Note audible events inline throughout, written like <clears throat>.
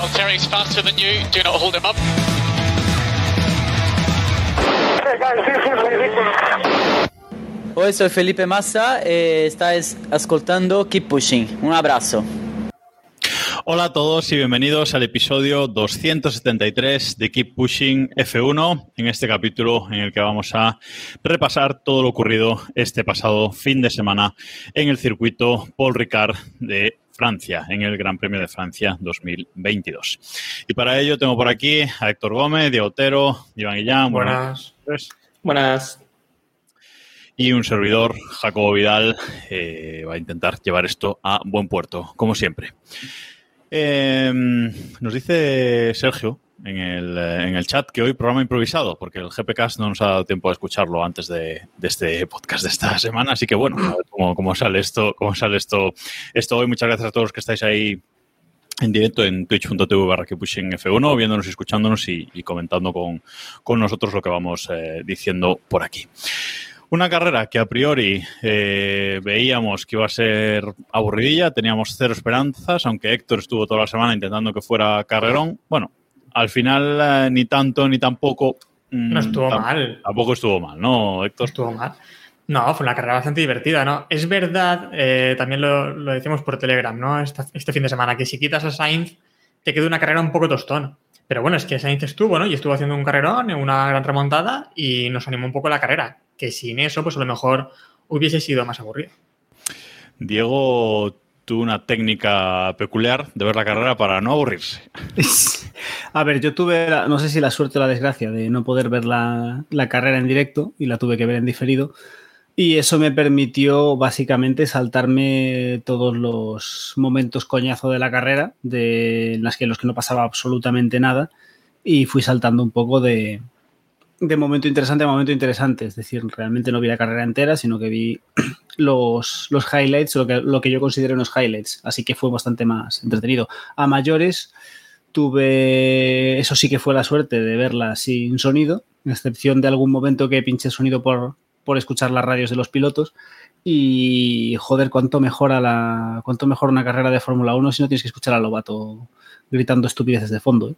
Valtteri's faster than you. Do not hold him up. Hey guys, this is ridiculous. Oi, soy Felipe Massa e estás ascoltando Keep Pushing. Un abrazo. Hola a todos y bienvenidos al episodio 273 de Keep Pushing F1, en este capítulo en el que vamos a repasar todo lo ocurrido este pasado fin de semana en el circuito Paul Ricard de Francia, en el Gran Premio de Francia 2022. Y para ello tengo por aquí a Héctor Gómez, Diego Otero, Iván Guillán. Buenas. noches. Buenas. Y un servidor, Jacobo Vidal, eh, va a intentar llevar esto a buen puerto, como siempre. Eh, nos dice Sergio en el, eh, en el chat que hoy programa improvisado, porque el GPcast no nos ha dado tiempo de escucharlo antes de, este podcast de esta <laughs> semana. Así que bueno, a ver cómo, cómo sale esto, cómo sale esto, esto hoy. Muchas gracias a todos los que estáis ahí en directo en twitch.tv barra que pushing F1, viéndonos y escuchándonos y, y comentando con, con nosotros lo que vamos eh, diciendo por aquí. Una carrera que a priori eh, veíamos que iba a ser aburridilla, teníamos cero esperanzas, aunque Héctor estuvo toda la semana intentando que fuera carrerón. Bueno, al final eh, ni tanto ni tampoco. mm, No estuvo mal. Tampoco estuvo mal, ¿no, Héctor? Estuvo mal. No, fue una carrera bastante divertida, ¿no? Es verdad, eh, también lo, lo decimos por Telegram, ¿no? Este fin de semana, que si quitas a Sainz, te queda una carrera un poco tostón. Pero bueno, es que Sainz estuvo, ¿no? Y estuvo haciendo un carrerón, una gran remontada, y nos animó un poco la carrera. Que sin eso, pues a lo mejor hubiese sido más aburrido. Diego tuvo una técnica peculiar de ver la carrera para no aburrirse. <laughs> A ver, yo tuve, la- no sé si la suerte o la desgracia de no poder ver la, la carrera en directo y la tuve que ver en diferido. Y eso me permitió básicamente saltarme todos los momentos coñazo de la carrera, de, las que, los que no pasaba absolutamente nada. Y fui saltando un poco de, de momento interesante a momento interesante. Es decir, realmente no vi la carrera entera, sino que vi <clears throat> los, los highlights, lo que, lo que yo considero unos highlights. Así que fue bastante más entretenido. A mayores, tuve, eso sí que fue la suerte de verla sin sonido, en excepción de algún momento que pinché sonido por, por escuchar las radios de los pilotos. Y joder, cuánto mejora la, cuánto mejora una carrera de Fórmula 1 si no tienes que escuchar a Lobato gritando estupideces de fondo. ¿eh?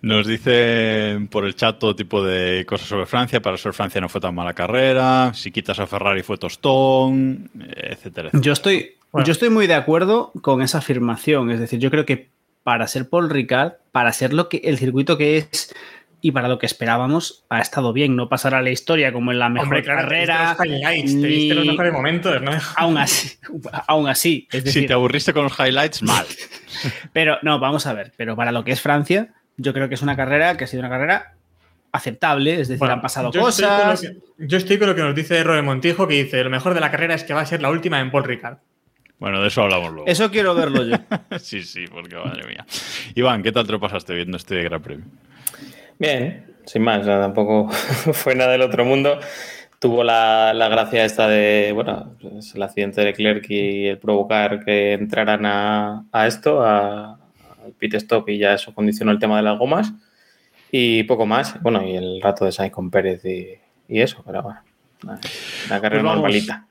Nos dicen por el chat todo tipo de cosas sobre Francia. Para ser Francia no fue tan mala carrera. Si quitas a Ferrari fue tostón, etcétera, etcétera. Yo estoy, Bueno. yo estoy muy de acuerdo con esa afirmación. Es decir, yo creo que para ser Paul Ricard, para ser lo que el circuito que es y para lo que esperábamos, ha estado bien. No pasar a la historia como en la mejor Hombre, claro, carrera. te los highlights, te viste los ni- mejores momentos, ¿no? Aún así, aún así. Es Si decir, te aburriste con los highlights, mal. <laughs> pero no, vamos a ver. Pero para lo que es Francia, yo creo que es una carrera que ha sido una carrera aceptable. Es decir, Bueno, han pasado yo estoy cosas. que- yo estoy con lo que nos dice Robe Montijo, que dice, lo mejor de la carrera es que va a ser la última en Paul Ricard. Bueno, de eso hablamos luego. Eso quiero verlo yo. <laughs> Sí, sí, porque madre mía. Iván, ¿qué tal te lo pasaste viendo este Gran Premio? Bien, sin más, o sea, tampoco <laughs> fue nada del otro mundo. Tuvo la, la gracia esta de, bueno, pues el accidente de Leclerc y el provocar que entraran a, a esto, a- al pit stop, y ya eso condicionó el tema de las gomas. Y poco más. Bueno, y el rato de Sainz con Pérez y, y eso, pero bueno, una, una carrera Pues vamos. normalita.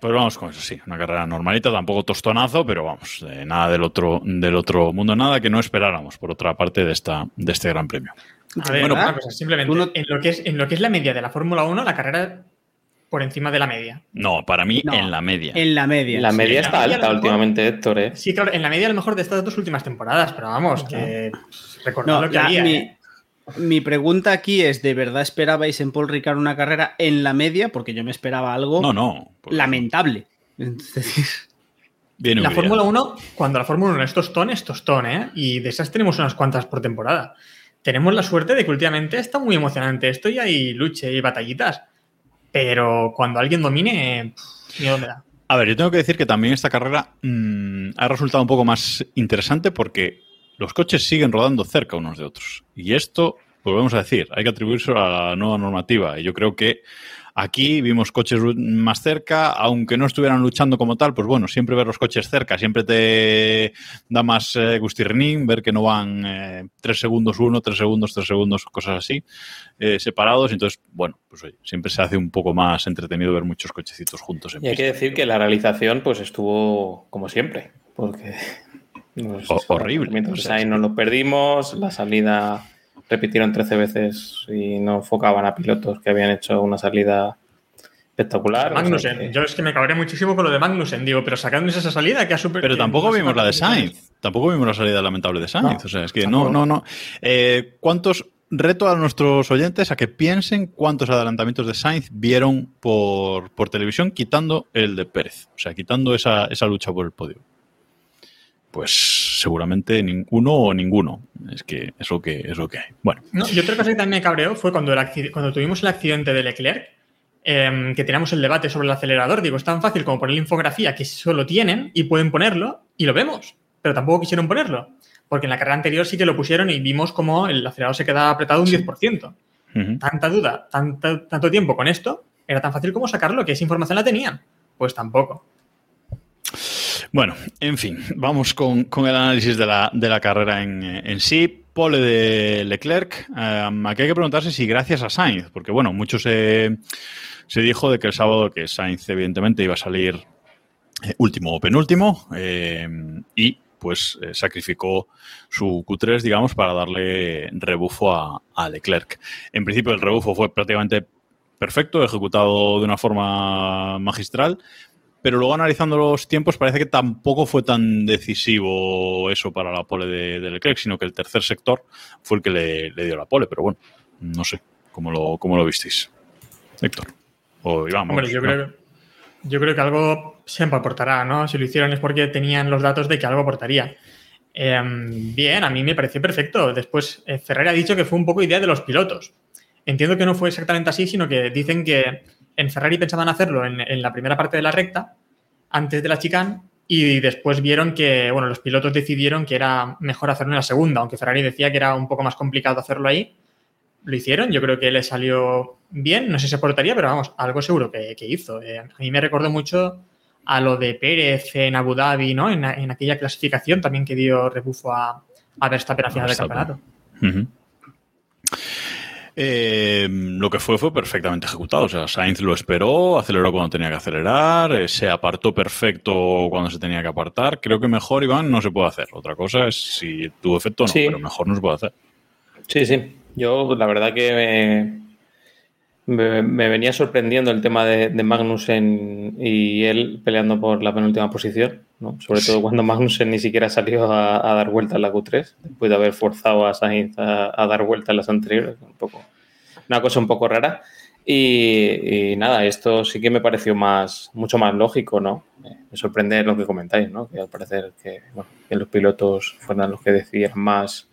Pues vamos con eso, sí. Una carrera normalita, tampoco tostonazo, pero vamos, eh, nada del otro, del otro mundo, nada que no esperáramos, por otra parte, de, esta, de este Gran Premio. A ver, Bueno, una cosa, simplemente, no- en, lo que es, en lo que es la media de la Fórmula 1, la carrera por encima de la media. No, para mí No, en la media. En la media. La sí. media la está media alta mejor- últimamente, Héctor, ¿eh? Sí, claro, en la media a lo mejor de estas dos últimas temporadas, pero vamos, que recordad No, lo que la- había. mi, ¿eh? mi pregunta aquí es: ¿de verdad esperabais en Paul Ricard una carrera en la media? Porque yo me esperaba algo No, no. pues, lamentable. Bien La. Fórmula 1, cuando la Fórmula 1 es tostón, es tostón, ¿eh? Y de esas tenemos unas cuantas por temporada. Tenemos la suerte de que últimamente está muy emocionante esto y hay luche y batallitas. Pero cuando alguien domine, pff, miedo me da. A ver, yo tengo que decir que también esta carrera mm, ha resultado un poco más interesante porque los coches siguen rodando cerca unos de otros. Y esto, volvemos a decir, hay que atribuirse a la nueva normativa. Y yo creo que Aquí vimos coches más cerca, aunque no estuvieran luchando como tal, pues bueno, siempre ver los coches cerca, siempre te da más eh, gustirrín ver que no van eh, tres segundos uno, tres segundos, tres segundos, cosas así, eh, separados. Entonces, bueno, pues oye, siempre se hace un poco más entretenido ver muchos cochecitos juntos. En y hay que decir que la realización pues estuvo como siempre, porque... <laughs> horrible. Mientras ahí nos lo perdimos, la salida repitieron 13 veces y no enfocaban a pilotos que habían hecho una salida espectacular. Magnussen, yo es que me cabré muchísimo con lo de Magnussen, digo, pero sacando esa salida que ha super. Pero tampoco vimos la de Sainz. Tampoco vimos la salida lamentable de Sainz. o sea, es que no, no, no. Eh, ¿Cuántos reto a nuestros oyentes a que piensen cuántos adelantamientos de Sainz vieron por, por televisión quitando el de Pérez, o sea, quitando esa, esa lucha por el podio pues seguramente ninguno o ninguno. Es que es lo que, es lo que hay. Bueno. No, y otra cosa que también me cabreó fue cuando, cuando tuvimos el accidente de Leclerc, em, que teníamos el debate sobre el acelerador. Digo, es tan fácil como poner la infografía que solo tienen y pueden ponerlo y lo vemos, pero tampoco quisieron ponerlo. Porque en la carrera anterior sí que lo pusieron y vimos como el acelerador se quedaba apretado un 10%. Tanta duda, tanto, tanto tiempo con esto, era tan fácil como sacarlo, que esa información la tenían. Pues tampoco. Bueno, en fin, vamos con, el análisis de la, carrera en, sí. Pole de Leclerc. Um, aquí hay que preguntarse si gracias a Sainz, porque bueno, mucho se, dijo de que el sábado que Sainz evidentemente iba a salir eh, último o penúltimo eh, y pues eh, sacrificó su Q3, digamos, para darle rebufo a, Leclerc. En principio el rebufo fue prácticamente perfecto, ejecutado de una forma magistral, pero luego analizando los tiempos parece que tampoco fue tan decisivo eso para la pole de, Leclerc, sino que el tercer sector fue el que le, dio la pole, pero bueno, no sé cómo lo, cómo lo visteis. Héctor. O Iván. Hombre, yo, creo, yo creo que algo siempre aportará, ¿no? Si lo hicieron es porque tenían los datos de que algo aportaría. Em, bien, a mí me pareció perfecto. Después, eh, Ferrari ha dicho que fue un poco idea de los pilotos. Entiendo que no fue exactamente así, sino que dicen que en Ferrari pensaban hacerlo en, la primera parte de la recta, antes de la chicane, y después vieron que, bueno, los pilotos decidieron que era mejor hacerlo en la segunda, aunque Ferrari decía que era un poco más complicado hacerlo ahí. Lo hicieron, yo creo que le salió bien, no sé si se aportaría, pero vamos, algo seguro que, hizo. Eh, a mí me recordó mucho a lo de Pérez en Abu Dhabi, ¿no? En, aquella clasificación también que dio rebufo a, a Verstappen a final del campeonato. Eh, lo que fue fue perfectamente ejecutado. O sea, Sainz lo esperó, aceleró cuando tenía que acelerar, eh, se apartó perfecto cuando se tenía que apartar. Creo que mejor, Iván, no se puede hacer. Otra cosa es si tuvo efecto o no, pero mejor no se puede hacer. Sí, sí. Yo, la verdad que me, venía sorprendiendo el tema de, Magnussen y él peleando por la penúltima posición, ¿no? sobre todo cuando <laughs> Magnussen ni siquiera salió a, dar vuelta en la Q3, después de haber forzado a Sainz a, dar vuelta en las anteriores. Un poco, una cosa un poco rara. Y, nada, esto sí que me pareció más, mucho más lógico, ¿no? Me sorprende lo que comentáis, ¿no? Que al parecer que, que los pilotos fueran los que decidieran más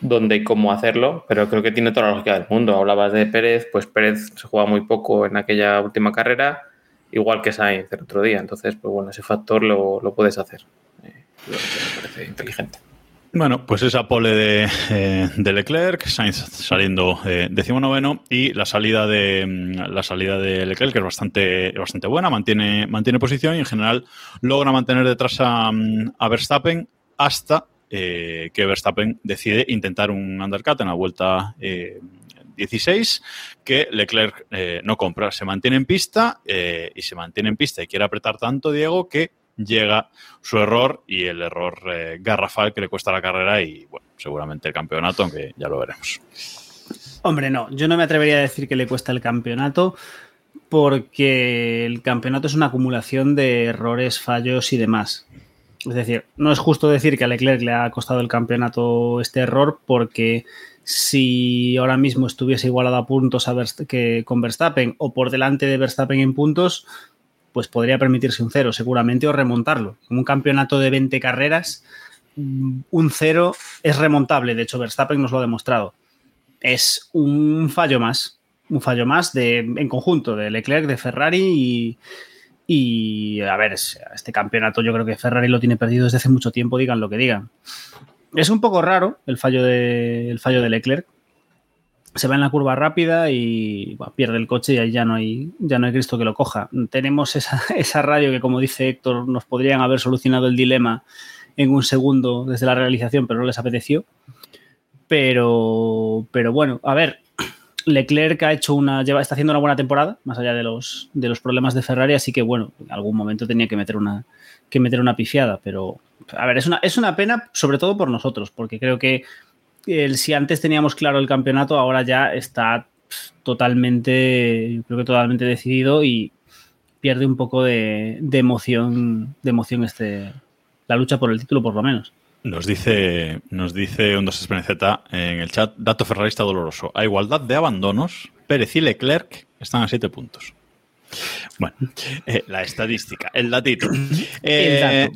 dónde y cómo hacerlo, pero creo que tiene toda la lógica del mundo. Hablabas de Pérez, pues Pérez se juega muy poco en aquella última carrera, igual que Sainz el otro día. Entonces, pues bueno, ese factor lo, puedes hacer. Eh, me parece inteligente. Bueno, pues esa pole de, eh, Leclerc, Sainz saliendo eh, decimonoveno y la salida de mm, la salida de Leclerc que es bastante, bastante buena, mantiene, mantiene posición y en general logra mantener detrás a, mm, a Verstappen hasta eh, que Verstappen decide intentar un undercut en la vuelta 16 que Leclerc no compra. Se mantiene en pista y se mantiene en pista y quiere apretar tanto Diego que llega su error y el error eh, garrafal que le cuesta la carrera y, bueno, seguramente el campeonato, aunque ya lo veremos. Hombre, no, yo no me atrevería a decir que le cuesta el campeonato porque el campeonato es una acumulación de errores, fallos y demás. Es decir, no es justo decir que a Leclerc le ha costado el campeonato este error porque si ahora mismo estuviese igualado a puntos a que con Verstappen o por delante de Verstappen en puntos, pues podría permitirse un cero seguramente o remontarlo. En un campeonato de 20 carreras, mm, un cero es remontable. De hecho, Verstappen nos lo ha demostrado. Es un fallo más, un fallo más de, en conjunto de Leclerc, de Ferrari y, a ver, este campeonato yo creo que Ferrari lo tiene perdido desde hace mucho tiempo, digan lo que digan. Es un poco raro el fallo de, el fallo de Leclerc. Se va en la curva rápida y pierde el coche y ahí ya no hay, ya no hay Cristo que lo coja. Tenemos esa, <laughs> esa radio que, como dice Héctor, nos podrían haber solucionado el dilema en un segundo desde la realización, pero no les apeteció. Pero, pero bueno, a ver, Leclerc ha hecho una, lleva, está haciendo una buena temporada, más allá de los, de los problemas de Ferrari, así que bueno, en algún momento tenía que meter una, que meter una pifiada, pero a ver, es una, es una pena, sobre todo por nosotros, porque creo que el, si antes teníamos claro el campeonato, ahora ya está totalmente, creo que totalmente decidido y pierde un poco de, de emoción, de emoción este, la lucha por el título, por lo menos. Nos dice, nos dice un 2 Z en el chat, dato ferrarista doloroso. A igualdad de abandonos, Pérez y Leclerc están a 7 puntos. Bueno, eh, la estadística, el datito. <coughs> Eh,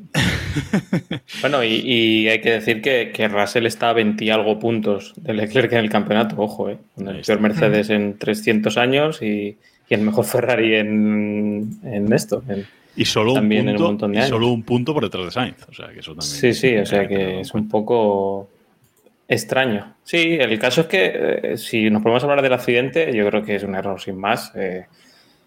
<laughs> bueno, y, y, hay que decir que, que, Russell está a 20 y algo puntos de Leclerc en el campeonato, ojo, eh. el peor Mercedes en 300 años y, y el mejor Ferrari en, en esto, en, y solo, también un punto, en un montón de y años. solo un punto por detrás de Sainz. O sea, que eso también Sí, sí, o sea que es un poco extraño. Sí, el caso es que eh, si nos podemos hablar del accidente, yo creo que es un error sin más. Eh,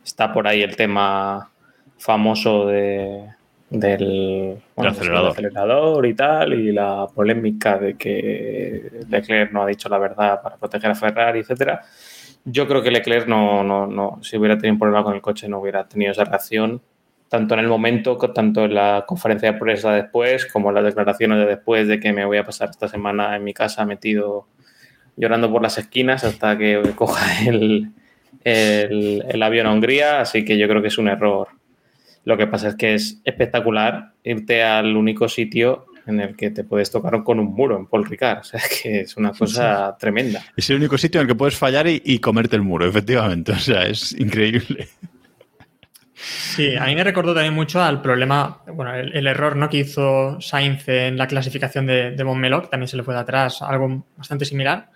está por ahí el tema famoso de, del bueno, acelerador. del acelerador y tal, y la polémica de que Leclerc no ha dicho la verdad para proteger a Ferrari, etcétera. Yo creo que Leclerc no, no, no, si hubiera tenido un problema con el coche, no hubiera tenido esa reacción, tanto en el momento, tanto en la conferencia de prensa después, como en las declaraciones de después de que me voy a pasar esta semana en mi casa metido llorando por las esquinas hasta que coja <laughs> el, el, el avión a Hungría. Así que yo creo que es un error. Lo que pasa es que es espectacular irte al único sitio en el que te puedes tocar con un muro en Paul Ricard. O sea, que es una cosa sí. tremenda. Es el único sitio en el que puedes fallar y, y, comerte el muro, efectivamente. O sea, es increíble. Sí, a mí me recordó también mucho al problema, bueno, el, error ¿no? que hizo Sainz en la clasificación de, de también se le fue de atrás, algo bastante similar.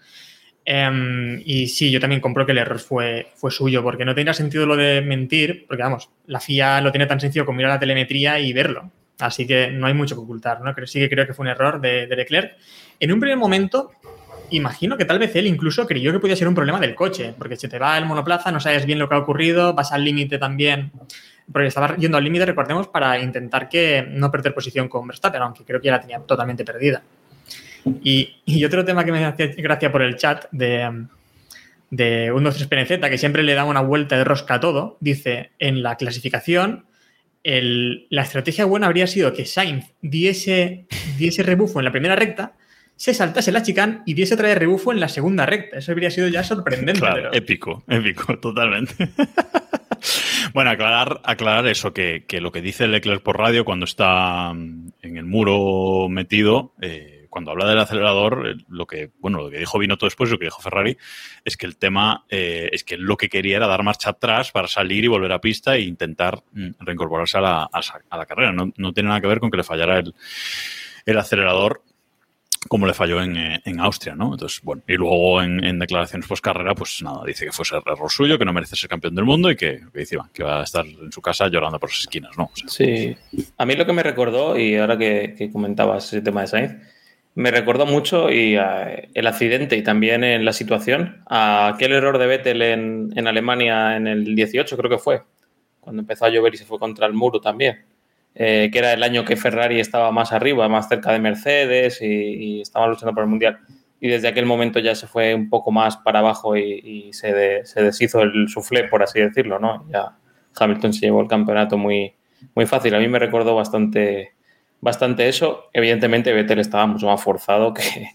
Um, y sí, yo también compro que el error fue, fue suyo, porque no tenía sentido lo de mentir, porque vamos, la FIA lo tiene tan sencillo como mirar la telemetría y verlo. Así que no hay mucho que ocultar, ¿no? Sí que creo que fue un error de, de Leclerc. En un primer momento, imagino que tal vez él incluso creyó que podía ser un problema del coche, porque si te va el monoplaza, no sabes bien lo que ha ocurrido, vas al límite también, porque estaba yendo al límite, recordemos, para intentar que no perder posición con Verstappen, aunque creo que ya la tenía totalmente perdida. Y, otro tema que me hacía gracia por el chat de, de 1, 2, 3 PNZ, que siempre le da una vuelta de rosca a todo, dice, en la clasificación, el, la estrategia buena habría sido que Sainz diese, diese rebufo en la primera recta, se saltase la chicane y diese otra de rebufo en la segunda recta. Eso habría sido ya sorprendente. Claro, pero... épico, épico, <laughs> totalmente. <laughs> bueno, aclarar, aclarar eso, que, que, lo que dice Leclerc por radio cuando está en el muro metido, eh, cuando habla del acelerador, eh, lo que, bueno, lo que dijo Binotto después, lo que dijo Ferrari, es que el tema eh, es que lo que quería era dar marcha atrás para salir y volver a pista e intentar mm, reincorporarse a la, a, a la carrera. No, no, tiene nada que ver con que le fallara el, el acelerador como le falló en, en, Austria, ¿no? Entonces, bueno, y luego en, declaraciones post carrera, pues nada, dice que fue ese error suyo, que no merece ser campeón del mundo y que, que, que va a estar en su casa llorando por sus esquinas, ¿no? Sí. A mí lo que me recordó, y ahora que, que comentabas ese tema de Sainz, me recordó mucho y uh, el accidente y también en la situación a aquel error de Vettel en, en Alemania en el 18, creo que fue, cuando empezó a llover y se fue contra el muro también eh, que era el año que Ferrari estaba más arriba, más cerca de Mercedes y, estaba luchando por el Mundial. Y desde aquel momento ya se fue un poco más para abajo y, se, de, se, deshizo el suflé, por así decirlo, ¿no? Ya Hamilton se llevó el campeonato muy, muy fácil. A mí me recordó bastante, bastante eso. Evidentemente Vettel estaba mucho más forzado que,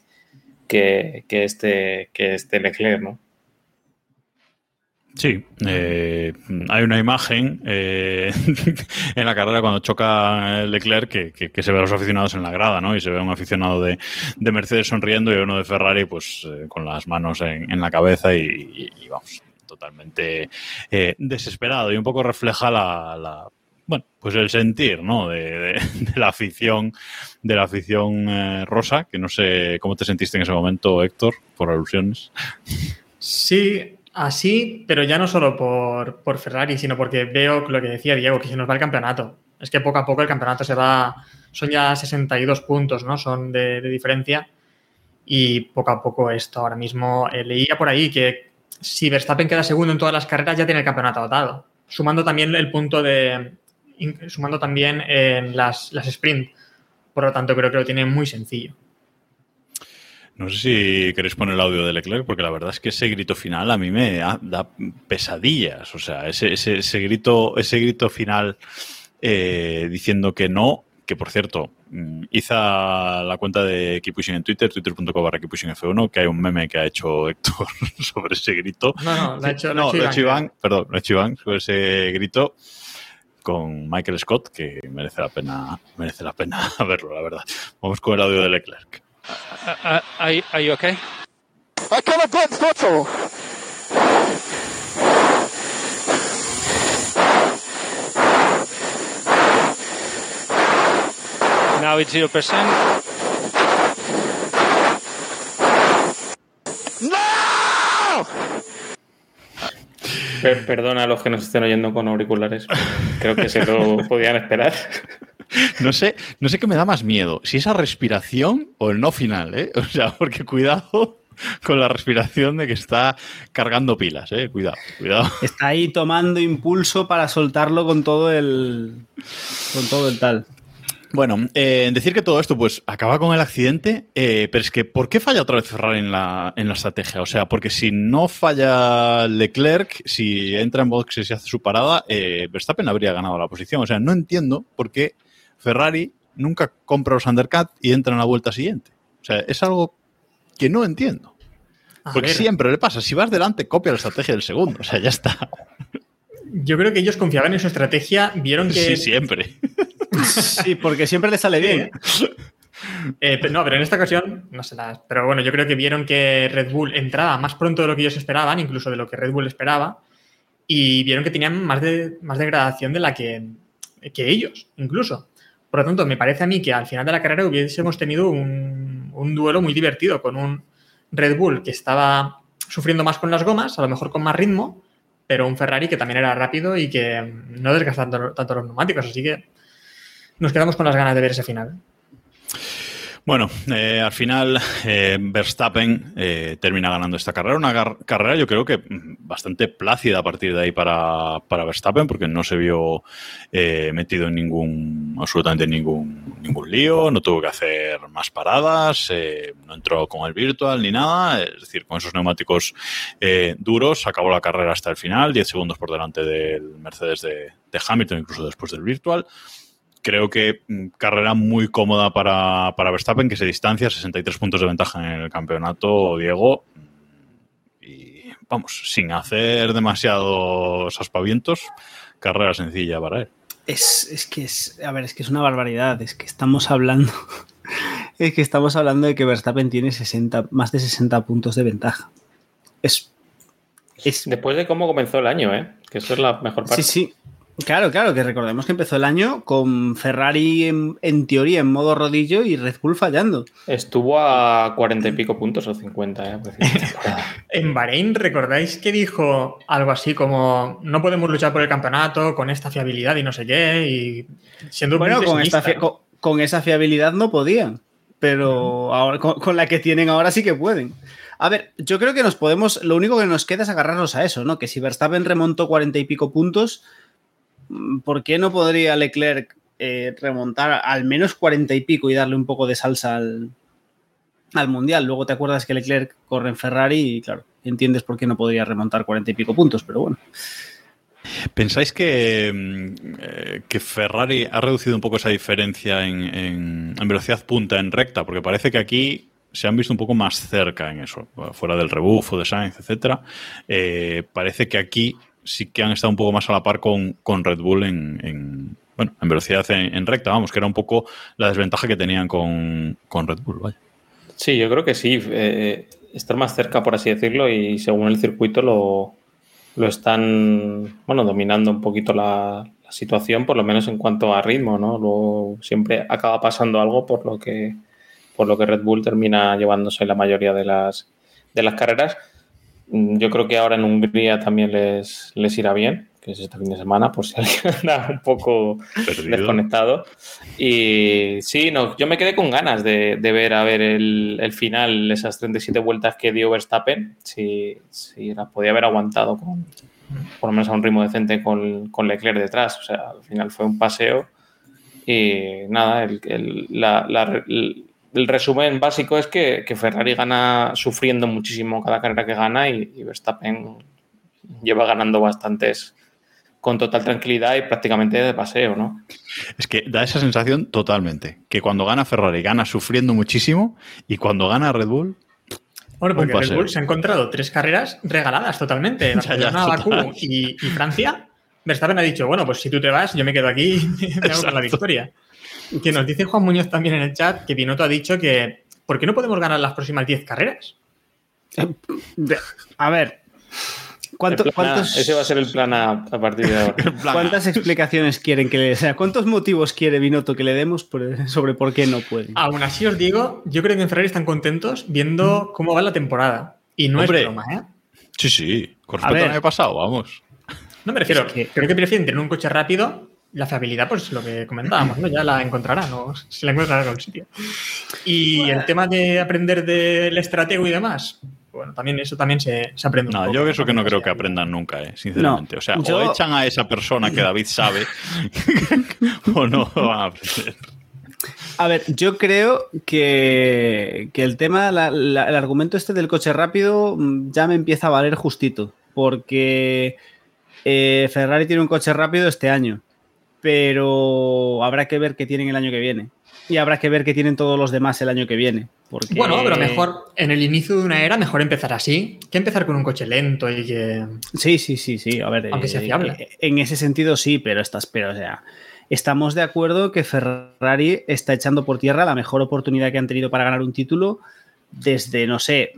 que, que, este, que este Leclerc, ¿no? Sí, eh, hay una imagen eh, <laughs> en la carrera cuando choca Leclerc que, se ve a los aficionados en la grada, ¿no? Y se ve a un aficionado de, de Mercedes sonriendo y uno de Ferrari, pues eh, con las manos en, en la cabeza y, vamos, totalmente eh, desesperado y un poco refleja la, bueno, pues el sentir, ¿no? De, de, la afición, de la afición rosa, que no sé cómo te sentiste en ese momento, Héctor, por alusiones. Sí, Así, pero ya no solo por, por, Ferrari, sino porque veo lo que decía Diego, que se nos va el campeonato. Es que poco a poco el campeonato se va, son ya 62 puntos, ¿no? Son de, diferencia y poco a poco esto ahora mismo eh, leía por ahí que si Verstappen queda segundo en todas las carreras ya tiene el campeonato agotado, sumando también el punto de sumando también en las, las sprint. Por lo tanto, creo que lo tiene muy sencillo. No sé si queréis poner el audio de Leclerc, porque la verdad es que ese grito final a mí me da, pesadillas. O sea, ese, ese, ese grito, ese grito final eh, diciendo que no, que por cierto, mm, hizo la cuenta de Keep Pushing en Twitter, twitter.com barra Keep Pushing F1, que hay un meme que ha hecho Héctor <laughs> sobre ese grito. No, no, lo ha hecho, No, lo ha hecho Iván. Iván, perdón, lo ha hecho Iván sobre ese grito con Michael Scott, que merece la pena, merece la pena <laughs> verlo, la verdad. Vamos con el audio de Leclerc. Uh, are, you- are you okay? I got a blood throttle. Now it's 0%. No! Per- perdona a los que nos estén oyendo con auriculares. Creo que se lo podían esperar. <laughs> No sé, no sé qué me da más miedo, si esa respiración o el no final, ¿eh? O sea, porque cuidado con la respiración de que está cargando pilas, ¿eh? Cuidado, cuidado. Está ahí tomando impulso para soltarlo con todo el. con todo el tal. Bueno, eh, decir que todo esto pues acaba con el accidente, eh, pero es que ¿por qué falla otra vez Ferrari en la, en la estrategia? O sea, porque si no falla Leclerc, si entra en boxes y hace su parada, eh, Verstappen habría ganado la posición. O sea, no entiendo por qué Ferrari nunca compra los undercut y entra en la vuelta siguiente. O sea, es algo que no entiendo. A Porque ver, siempre le pasa, si vas delante, copia la estrategia del segundo. O sea, ya está. Yo creo que ellos confiaban en su estrategia, vieron que. Sí, siempre. Sí, porque siempre le sale bien. Eh, pero no, pero en esta ocasión, no sé nada. Pero bueno, yo creo que vieron que Red Bull entraba más pronto de lo que ellos esperaban, incluso de lo que Red Bull esperaba, y vieron que tenían más, de, más degradación de la que, que ellos, incluso. Por lo tanto, me parece a mí que al final de la carrera hubiésemos tenido un, duelo muy divertido con un Red Bull que estaba sufriendo más con las gomas, a lo mejor con más ritmo, pero un Ferrari que también era rápido y que no desgastaba tanto, tanto los neumáticos. Así que nos quedamos con las ganas de ver ese final. Bueno, eh, al final eh, Verstappen eh, termina ganando esta carrera. Una carrera yo creo que mm, bastante plácida a partir de ahí para, para Verstappen, porque no se vio eh, metido en ningún, absolutamente ningún, ningún lío, no tuvo que hacer más paradas, eh, no entró con el virtual ni nada. Es decir, con esos neumáticos eh, duros acabó la carrera hasta el final, 10 segundos por delante del Mercedes de, de Hamilton, incluso después del virtual creo que mm, carrera muy cómoda para, para Verstappen, que se distancia 63 puntos de ventaja en el campeonato, Diego. Y vamos, sin hacer demasiados aspavientos, carrera sencilla para él. Es, es que es. A ver, es que es una barbaridad. Es que estamos hablando. <laughs> Es que estamos hablando de que Verstappen tiene 60, más de 60 puntos de ventaja. Es. es Después de cómo comenzó el año, ¿eh? Que eso es la mejor parte. sí, sí. Claro, claro, que recordemos que empezó el año con Ferrari en, en teoría en modo rodillo y Red Bull fallando. Estuvo a cuarenta y pico puntos o 50, ¿eh? temporada. <laughs> En Bahrein, ¿recordáis que dijo algo así como no podemos luchar por el campeonato con esta fiabilidad y no sé qué? Y siendo Bueno, con, pesimista, esta fi- ¿no? con, con esa fiabilidad no podían, pero ahora con, con la que tienen ahora sí que pueden. A ver, yo creo que nos podemos, lo único que nos queda es agarrarnos a eso, ¿no? Que si Verstappen remontó cuarenta y pico puntos, ¿por qué no podría Leclerc eh, remontar al menos cuarenta y pico y darle un poco de salsa al, al Mundial? Luego te acuerdas que Leclerc corre en Ferrari y claro, entiendes por qué no podría remontar cuarenta y pico puntos, pero bueno. ¿Pensáis que, mm, eh, que Ferrari ha reducido un poco esa diferencia en, en- velocidad punta en recta? Porque parece que aquí se han visto un poco más cerca en eso, fuera del rebufo de Sainz, etcétera. Eh, parece que aquí sí que han estado un poco más a la par con, con Red Bull en, en- bueno, en velocidad en, recta, vamos, que era un poco la desventaja que tenían con, con Red Bull, vaya. Sí, yo creo que sí. eh, estar más cerca, por así decirlo, y según el circuito lo, lo están, bueno, dominando un poquito la, la situación, por lo menos en cuanto a ritmo, ¿no? Luego siempre acaba pasando algo por lo que, por lo que Red Bull termina llevándose la mayoría de las, de las carreras. Mm, Yo creo que ahora en Hungría también les, les irá bien, que es este fin de semana, por si <laughs> alguien anda un poco Perdido. desconectado. Y sí, no, yo me quedé con ganas de, de ver a ver el, el final, esas 37 vueltas que dio Verstappen, si, si las podía haber aguantado con, por lo menos a un ritmo decente con, con Leclerc detrás. O sea, al final fue un paseo y nada, el, el- la- la- el- resumen básico es que, que Ferrari gana sufriendo muchísimo cada carrera que gana y, y Verstappen lleva ganando bastantes con total tranquilidad y prácticamente de paseo, ¿no? Es que da esa sensación totalmente, que cuando gana Ferrari gana sufriendo muchísimo y cuando gana Red Bull, Bueno, porque Un Red paseo. Bull se ha encontrado tres carreras regaladas totalmente. <laughs> Barcelona, total. Bakú y, y Francia. Verstappen ha dicho, bueno, pues si tú te vas, yo me quedo aquí y me hago con la victoria. Que nos dice Juan Muñoz también en el chat que Binotto ha dicho que ¿por qué no podemos ganar las próximas 10 carreras? A ver, ¿cuánto- El plan A, cuántos- ese va a ser el plan A a partir de ahora. <laughs> ¿cuántas explicaciones quieren que le o sea, ¿Cuántos motivos quiere Binotto que le demos por- sobre por qué no puede? Aún así os digo, yo creo que en Ferrari están contentos viendo cómo va la temporada. Y no Hombre. es broma, ¿eh? sí, sí, con A respecto ver. al año pasado, vamos. No me refiero, Es que- creo que prefieren tener un coche rápido. La fiabilidad, pues lo que comentábamos, ¿no? Ya la encontrarán, ¿no? Se la encontrarán en algún sitio. Y el tema de aprender del estratego y demás, bueno, también eso también se, se aprende un No, poco. yo eso que no creo que aprendan nunca, eh, sinceramente. No, o sea, yo- o echan a esa persona que David sabe <laughs> o no van a aprender. A ver, yo creo que, que el tema, la- la- el argumento este del coche rápido mm, ya me empieza a valer justito, porque eh, Ferrari tiene un coche rápido este año, pero habrá que ver qué tienen el año que viene. Y habrá que ver qué tienen todos los demás el año que viene. Porque... Bueno, pero mejor, en el inicio de una era, mejor empezar así que empezar con un coche lento y que. Sí, sí, sí, sí. A ver, Aunque sea fiable. eh, En ese sentido sí, pero estás, pero o sea, estamos de acuerdo que Ferrari está echando por tierra la mejor oportunidad que han tenido para ganar un título desde, no sé,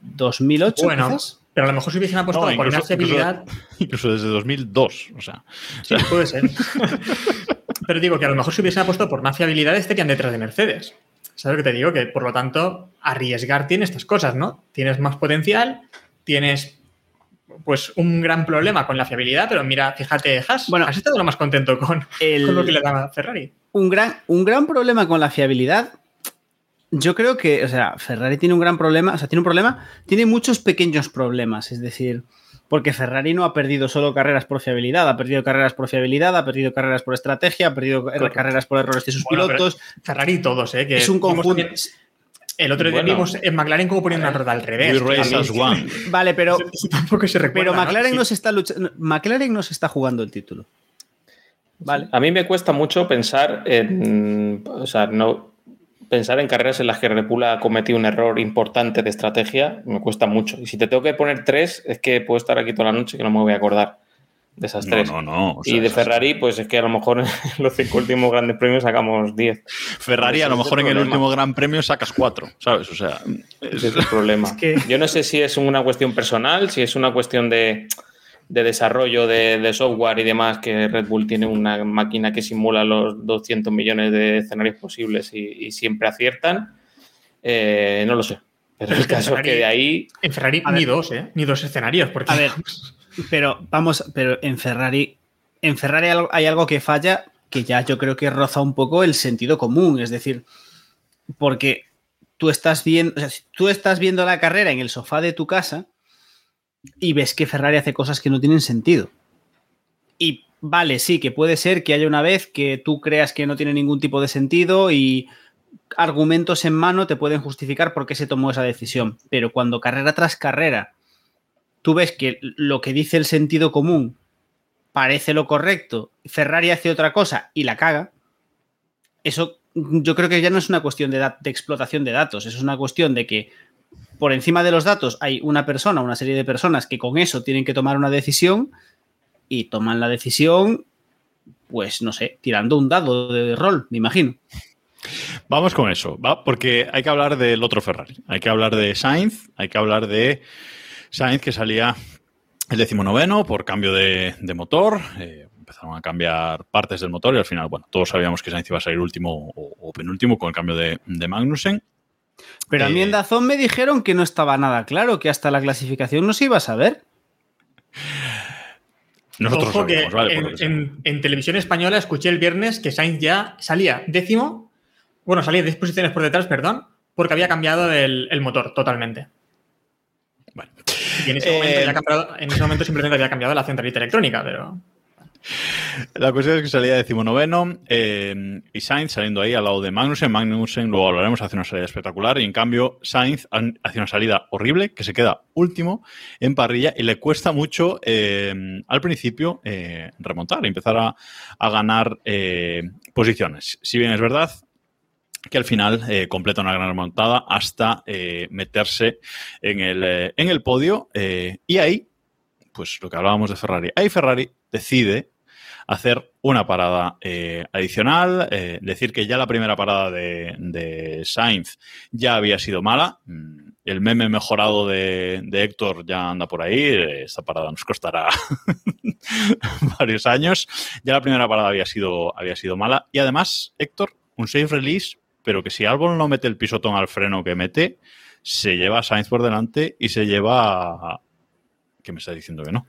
2008. Bueno, quizás. Pero a lo mejor si hubiesen apostado No, por una incluso- fiabilidad. <laughs> Incluso desde 2002, o sea. Sí, puede ser. <laughs> Pero digo que a lo mejor si hubiesen apostado por más fiabilidad estarían detrás de Mercedes. ¿Sabes lo que te digo? Que por lo tanto, arriesgar tiene estas cosas, ¿no? Tienes más potencial, tienes pues un gran problema con la fiabilidad, pero mira, fíjate, Haas, Bueno, has estado lo más contento con, el- con lo que le da a Ferrari. un gran, un gran problema con la fiabilidad. Yo creo que, o sea, Ferrari tiene un gran problema, o sea, tiene un problema, tiene muchos pequeños problemas, es decir, porque Ferrari no ha perdido solo carreras por fiabilidad, ha perdido carreras por fiabilidad, ha perdido carreras por estrategia, ha perdido Correcto. carreras por errores de sus Bueno, pilotos. Ferrari todos, ¿eh? Que Es un conjunto. El otro día Bueno. vimos en McLaren cómo ponían una rueda al revés. We race También- as one. Vale, pero, <laughs> Eso tampoco se recuerda. pero McLaren Sí. no se está luchando, McLaren no se está jugando el título. Vale. A mí me cuesta mucho pensar en. O sea, no. Pensar en carreras en las que Red Bull ha cometido un error importante de estrategia me cuesta mucho. Y si te tengo que poner tres, es que puedo estar aquí toda la noche que no me voy a acordar de esas No, tres. no, no. o sea, y de Ferrari, pues es que a lo mejor en <laughs> los cinco últimos grandes premios sacamos 10. Ferrari a lo mejor en el último gran premio sacas cuatro, ¿sabes? O sea, es el problema. que- Yo no sé si es una cuestión personal, si es una cuestión de, de desarrollo de, de software y demás, que Red Bull tiene una máquina que simula los 200 millones de escenarios posibles y, y siempre aciertan. Eh, no lo sé. Pero el caso es que de ahí En Ferrari ni ver. dos, ¿eh? Ni dos escenarios. Porque... A ver, pero vamos, pero en Ferrari, en Ferrari hay algo- hay algo que falla que ya yo creo que roza un poco el sentido común, es decir, porque tú estás viendo, o sea, si tú estás viendo la carrera en el sofá de tu casa y ves que Ferrari hace cosas que no tienen sentido. Y vale, sí, que puede ser que haya una vez que tú creas que no tiene ningún tipo de sentido y argumentos en mano te pueden justificar por qué se tomó esa decisión. Pero cuando carrera tras carrera tú ves que lo que dice el sentido común parece lo correcto, Ferrari hace otra cosa y la caga, eso yo creo que ya no es una cuestión de, explotación de datos, eso es una cuestión de que por encima de los datos hay una persona, una serie de personas que con eso tienen que tomar una decisión y toman la decisión, pues no sé, tirando un dado de rol, me imagino. Vamos con eso, ¿va? Porque hay que hablar del otro Ferrari. Hay que hablar de Sainz, hay que hablar de Sainz que salía el decimonoveno por cambio de, motor. eh, empezaron a cambiar partes del motor y al final, bueno, todos sabíamos que Sainz iba a salir último o, o penúltimo con el cambio de, de Magnussen. Pero a mí Eh, en Dazón me dijeron que no estaba nada claro, que hasta la clasificación no se iba a saber. Nosotros Ojo que sabíamos, ¿vale? En, televisión española escuché el viernes que Sainz ya salía décimo, bueno, salía 10 posiciones por detrás, perdón, porque había cambiado el, el motor totalmente. Bueno. Y en ese, momento Eh, había cambiado- en ese momento simplemente había cambiado la centralita electrónica, pero La cuestión es que salía decimonoveno eh, y Sainz saliendo ahí al lado de Magnussen. Magnussen, luego hablaremos, hace una salida espectacular y en cambio Sainz hace una salida horrible que se queda último en parrilla y le cuesta mucho eh, al principio eh, remontar empezar a, a ganar eh, posiciones. Si bien es verdad que al final eh, completa una gran remontada hasta meterse en el, en el podio y ahí, pues lo que hablábamos de Ferrari, ahí Ferrari decide hacer una parada eh, adicional, eh, decir que ya la primera parada de, de Sainz ya había sido mala. Mm, El meme mejorado de, de Héctor ya anda por ahí. Esta parada nos costará <laughs> varios años. Ya la primera parada había sido, había sido mala. Y además, Héctor, un safe release, pero que si Albon no mete el pisotón al freno que mete, se lleva a Sainz por delante y se lleva... ¿Qué me está diciendo que no?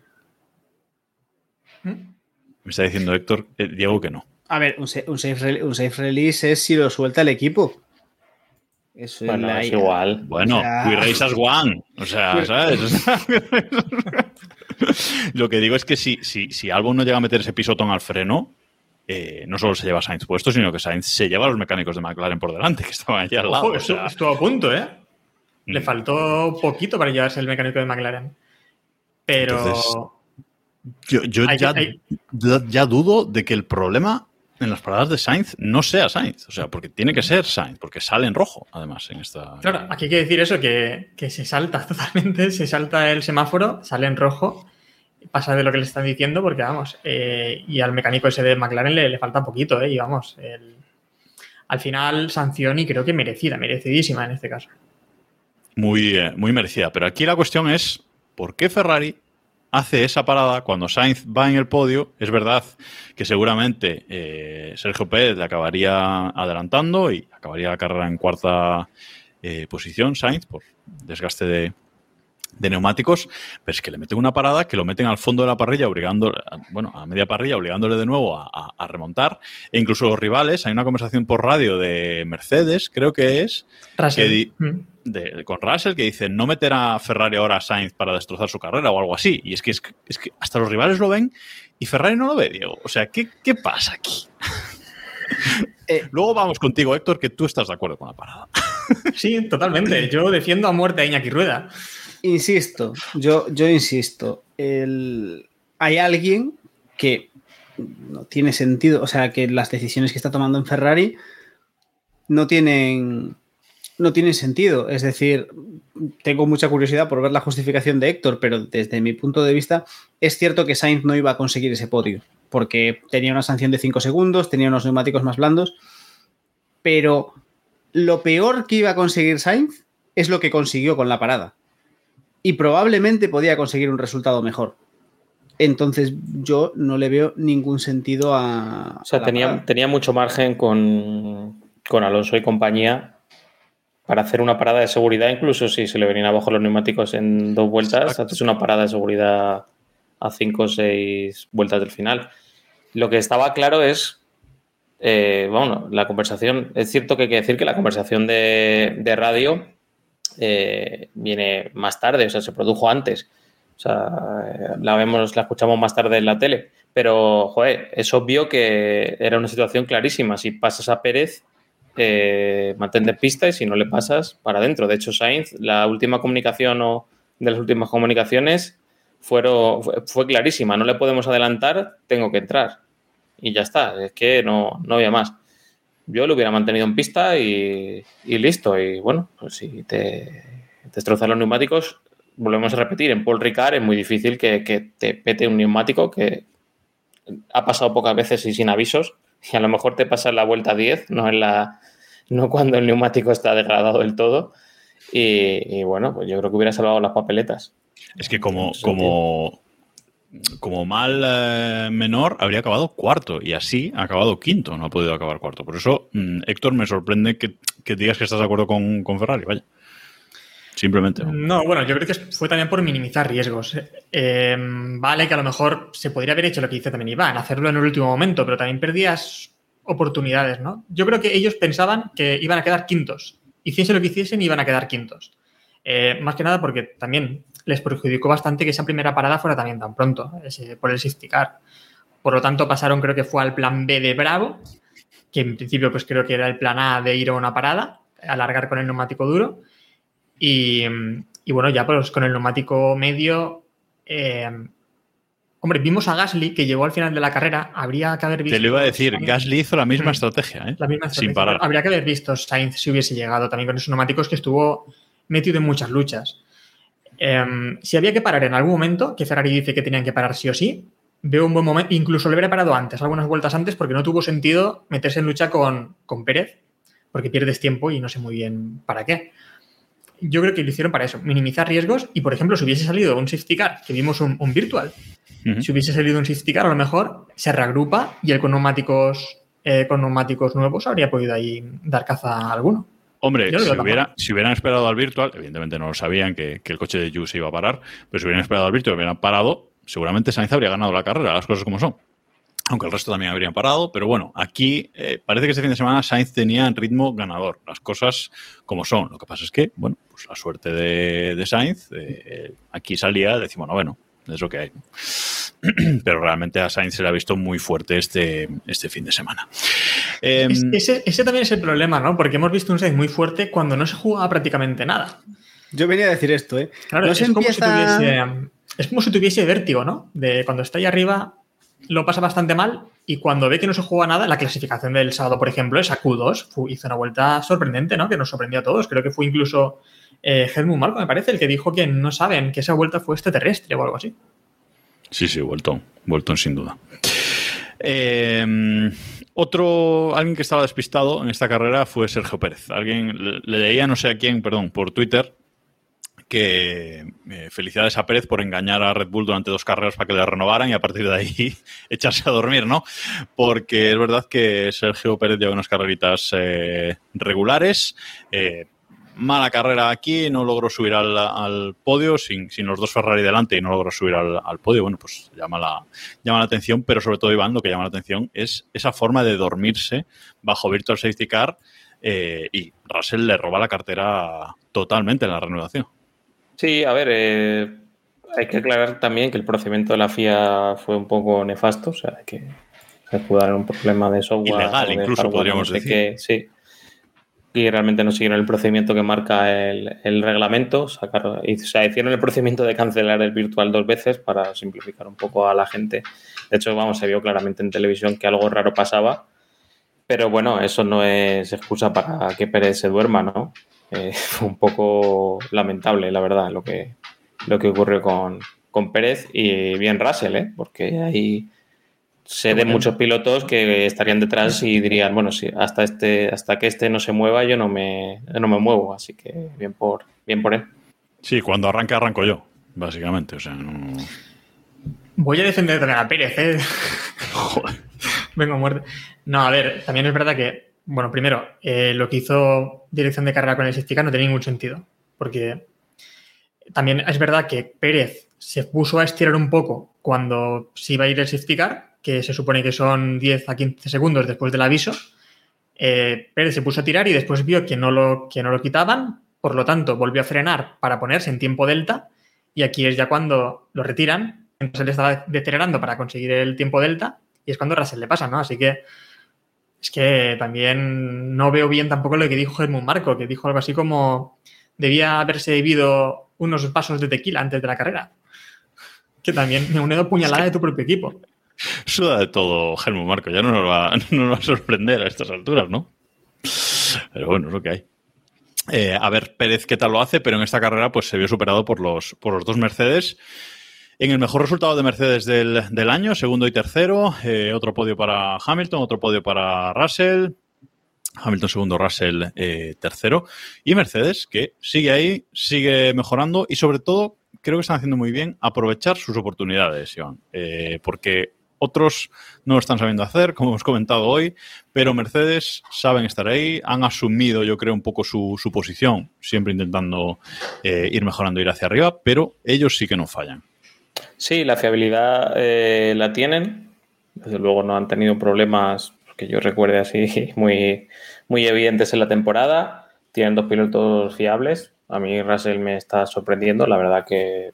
Me está diciendo Héctor, eh, Diego, que no. A ver, un, un safe, rel- un safe release es si lo suelta el equipo. Eso Bueno, la- es igual. Bueno, O sea- we race as one. O sea, ¿sabes? <laughs> Lo que digo es que si, si, si Albon no llega a meter ese pisotón al freno, eh, no solo se lleva a Sainz puesto, sino que Sainz se lleva a los mecánicos de McLaren por delante, que estaban allí al lado. Ojo, o estuvo, sea, estuvo a punto, ¿eh? Le Mm. faltó poquito para llevarse el mecánico de McLaren. Pero Entonces, yo, yo Hay- ya, hay- ya- dudo de que el problema en las paradas de Sainz no sea Sainz. O sea, porque tiene que ser Sainz, porque sale en rojo, además, en esta. Claro, aquí hay que decir eso, que, que se salta <laughs> totalmente, se salta el semáforo, sale en rojo, pasa de lo que le están diciendo, porque vamos, eh, y al mecánico ese de McLaren le, le falta poquito, ¿eh? Y vamos, el- al final sanción y creo que merecida, merecidísima en este caso. muy, eh, muy merecida. Pero aquí la cuestión es, ¿por qué Ferrari hace esa parada cuando Sainz va en el podio? Es verdad que seguramente eh, Sergio Pérez le acabaría adelantando y acabaría la carrera en cuarta eh, posición, Sainz, por desgaste de, de neumáticos, pero es que le meten una parada que lo meten al fondo de la parrilla, obligando, bueno, a media parrilla, obligándole de nuevo a, a- a remontar. E incluso los rivales, hay una conversación por radio de Mercedes, creo que es, que Mm. de- con Russell que dice no meter a Ferrari ahora a Sainz para destrozar su carrera o algo así. Y es que, es que, es que hasta los rivales lo ven y Ferrari no lo ve, Diego. O sea, ¿qué, qué pasa aquí? <laughs> Eh, Luego vamos contigo, Héctor, que tú estás de acuerdo con la parada. Sí, totalmente. Yo defiendo a muerte a Iñaki Rueda. Insisto, yo, yo insisto. hay alguien que no tiene sentido, o sea, que las decisiones que está tomando en Ferrari no tienen, no tienen sentido. Es decir, tengo mucha curiosidad por ver la justificación de Héctor, pero desde mi punto de vista es cierto que Sainz no iba a conseguir ese podio, porque tenía una sanción de 5 segundos, tenía unos neumáticos más blandos, pero lo peor que iba a conseguir Sainz es lo que consiguió con la parada. Y probablemente podía conseguir un resultado mejor. Entonces yo no le veo ningún sentido a... O sea, a tenía, tenía mucho margen con, con Alonso y compañía para hacer una parada de seguridad, incluso si se le venían abajo los neumáticos en dos vueltas, Exacto. haces una parada de seguridad a cinco o seis vueltas del final. Lo que estaba claro es, eh, bueno, la conversación, es cierto que hay que decir que la conversación de, de radio eh, viene más tarde, o sea, se produjo antes. O sea, eh, la vemos, la escuchamos más tarde en la tele. Pero, joder, es obvio que era una situación clarísima. Si pasas a Pérez, eh, mantente en pista y si no le pasas, para adentro. De hecho, Sainz, la última comunicación o de las últimas comunicaciones fueron, fue, fue clarísima. No le podemos adelantar, tengo que entrar. Y ya está. Es que no, no había más. Yo lo hubiera mantenido en pista y, y listo. Y bueno, pues si te destrozan los neumáticos, volvemos a repetir, en Paul Ricard es muy difícil que, que te pete un neumático que ha pasado pocas veces y sin avisos. Y a lo mejor te pasa en la vuelta 10, no en la no cuando el neumático está degradado del todo. Y, y bueno, pues yo creo que hubiera salvado las papeletas. Es que como, como, como mal eh, menor habría acabado cuarto y así ha acabado quinto, no ha podido acabar cuarto. Por eso, mm, Héctor, me sorprende que, que digas que estás de acuerdo con, con Ferrari, vaya. simplemente. No, bueno, yo creo que fue también por minimizar riesgos. Eh, vale, que a lo mejor se podría haber hecho lo que dice también Iván, hacerlo en el último momento, pero también perdías oportunidades, ¿no? Yo creo que ellos pensaban que iban a quedar quintos. Hiciesen lo que hiciesen, iban a quedar quintos. Eh, más que nada porque también les perjudicó bastante que esa primera parada fuera también tan pronto, ese, por el safety car. Por lo tanto, pasaron, creo que fue al plan B de Bravo, que en principio, pues creo que era el plan A de ir a una parada, alargar con el neumático duro. Y, y bueno, ya pues con el neumático medio. eh, hombre, vimos a Gasly que llegó al final de la carrera. Habría que haber visto. Te lo iba a decir, Sainz- Gasly hizo la misma Mm. estrategia, ¿eh? la misma Sin estrategia. parar. Habría que haber visto Sainz si hubiese llegado también con esos neumáticos que estuvo metido en muchas luchas. Em, si había que parar en algún momento, que Ferrari dice que tenían que parar sí o sí, veo un buen momento, incluso lo hubiera parado antes, algunas vueltas antes, porque no tuvo sentido meterse en lucha con, con Pérez, porque pierdes tiempo y no sé muy bien para qué. Yo creo que lo hicieron para eso, minimizar riesgos y, por ejemplo, si hubiese salido un safety car, que vimos un, un virtual, si hubiese salido un safety car, a lo mejor se reagrupa y él con neumáticos, eh, con neumáticos nuevos habría podido ahí dar caza a alguno. Hombre, si, hubiera, si hubieran esperado al virtual, evidentemente no lo sabían que, que el coche de Yu se iba a parar, pero si hubieran esperado al virtual y hubieran parado, seguramente Sainz habría ganado la carrera, las cosas como son. Aunque el resto también habrían parado, pero bueno, aquí eh, parece que este fin de semana Sainz tenía ritmo ganador, las cosas como son. Lo que pasa es que, bueno, pues la suerte de, de Sainz, eh, aquí salía decimonoveno, es lo que hay. <clears throat> Pero realmente a Sainz se le ha visto muy fuerte este, este fin de semana. Em, Es- ese, ese también es el problema, ¿no? Porque hemos visto un Sainz muy fuerte cuando no se jugaba prácticamente nada. Yo venía a decir esto, ¿eh? Claro, no es, se como si tuviese, es como si tuviese vértigo, ¿no? De cuando está ahí arriba lo pasa bastante mal y cuando ve que no se juega nada, la clasificación del sábado, por ejemplo, es a Q2. Fu- hizo una vuelta sorprendente, ¿no? Que nos sorprendió a todos. Creo que fue incluso eh, Helmut Marko, me parece, el que dijo que no saben que esa vuelta fue extraterrestre o algo así. Sí, sí, Bolton. Bolton sin duda. Eh, otro, alguien que estaba despistado en esta carrera fue Sergio Pérez. Alguien le, le leía, no sé a quién, perdón, por Twitter, que eh, felicidades a Pérez por engañar a Red Bull durante dos carreras para que le renovaran y a partir de ahí <laughs> echarse a dormir, ¿no? Porque es verdad que Sergio Pérez lleva unas carreritas eh, regulares. eh, mala carrera aquí, no logró subir al, podio sin, sin los dos Ferrari delante y no logró subir al, podio. Bueno, pues llama la, llama la atención, pero sobre todo, Iván, lo que llama la atención es esa forma de dormirse bajo Virtual Safety Car y Russell le roba la cartera totalmente en la renovación. Sí, a ver, eh, hay que aclarar también que el procedimiento de la FIA fue un poco nefasto, o sea, que se escudaron en un problema de software. Ilegal, de incluso, hardware, podríamos no sé decir. sí. Y realmente no siguieron el procedimiento que marca el, el reglamento. Sacaron, y, o sea, hicieron el procedimiento de cancelar el virtual dos veces para simplificar un poco a la gente. De hecho, vamos, se vio claramente en televisión que algo raro pasaba. Pero bueno, eso no es excusa para que Pérez se duerma, ¿no? Eh, <laughs> fue un poco lamentable, la verdad, lo que, lo que ocurrió con, con Pérez y bien Russell, ¿eh? Porque ahí sé de muchos pilotos que estarían detrás y dirían, bueno, sí, hasta este, hasta que este no se mueva, yo no me, no me muevo, así que bien por, bien por él. Sí, cuando arranque, arranco yo, básicamente. O sea, no. Voy a defender a Pérez, ¿eh? <laughs> Vengo a muerte. No, a ver, también es verdad que, bueno, primero, eh, lo que hizo dirección de carrera con el car no tiene ningún sentido. Porque también es verdad que Pérez se puso a estirar un poco cuando se iba a ir el safety que se supone que son 10 a 15 segundos después del aviso. Eh, Pérez se puso a tirar y después vio que no, lo, que no lo quitaban, por lo tanto volvió a frenar para ponerse en tiempo delta y aquí es ya cuando lo retiran, entonces él estaba deteriorando para conseguir el tiempo delta y es cuando Russell le pasa, ¿no? Así que es que también no veo bien tampoco lo que dijo Helmut Marco, que dijo algo así como debía haberse bebido unos vasos de tequila antes de la carrera. Que también me unido puñalada de tu propio equipo. Suda de todo Helmut Marco, ya no nos, va, <laughs> no a sorprender a estas alturas, ¿no? Pero bueno, es lo que hay. Eh, a ver Pérez qué tal lo hace, pero en esta carrera pues se vio superado por los, por los dos Mercedes. En el mejor resultado de Mercedes del, año, segundo y tercero, eh, otro podio para Hamilton, otro podio para Russell. Hamilton segundo, Russell eh, tercero. Y Mercedes, que sigue ahí, sigue mejorando y sobre todo creo que están haciendo muy bien aprovechar sus oportunidades, Iván. Eh, porque Otros no lo están sabiendo hacer, como hemos comentado hoy, pero Mercedes saben estar ahí, han asumido, yo creo, un poco su, su posición, siempre intentando eh, ir mejorando, ir hacia arriba, pero ellos sí que no fallan. Sí, la fiabilidad eh, la tienen. Desde luego no han tenido problemas que yo recuerde así <laughs> muy, muy evidentes en la temporada. Tienen dos pilotos fiables. A mí Russell me está sorprendiendo. La verdad que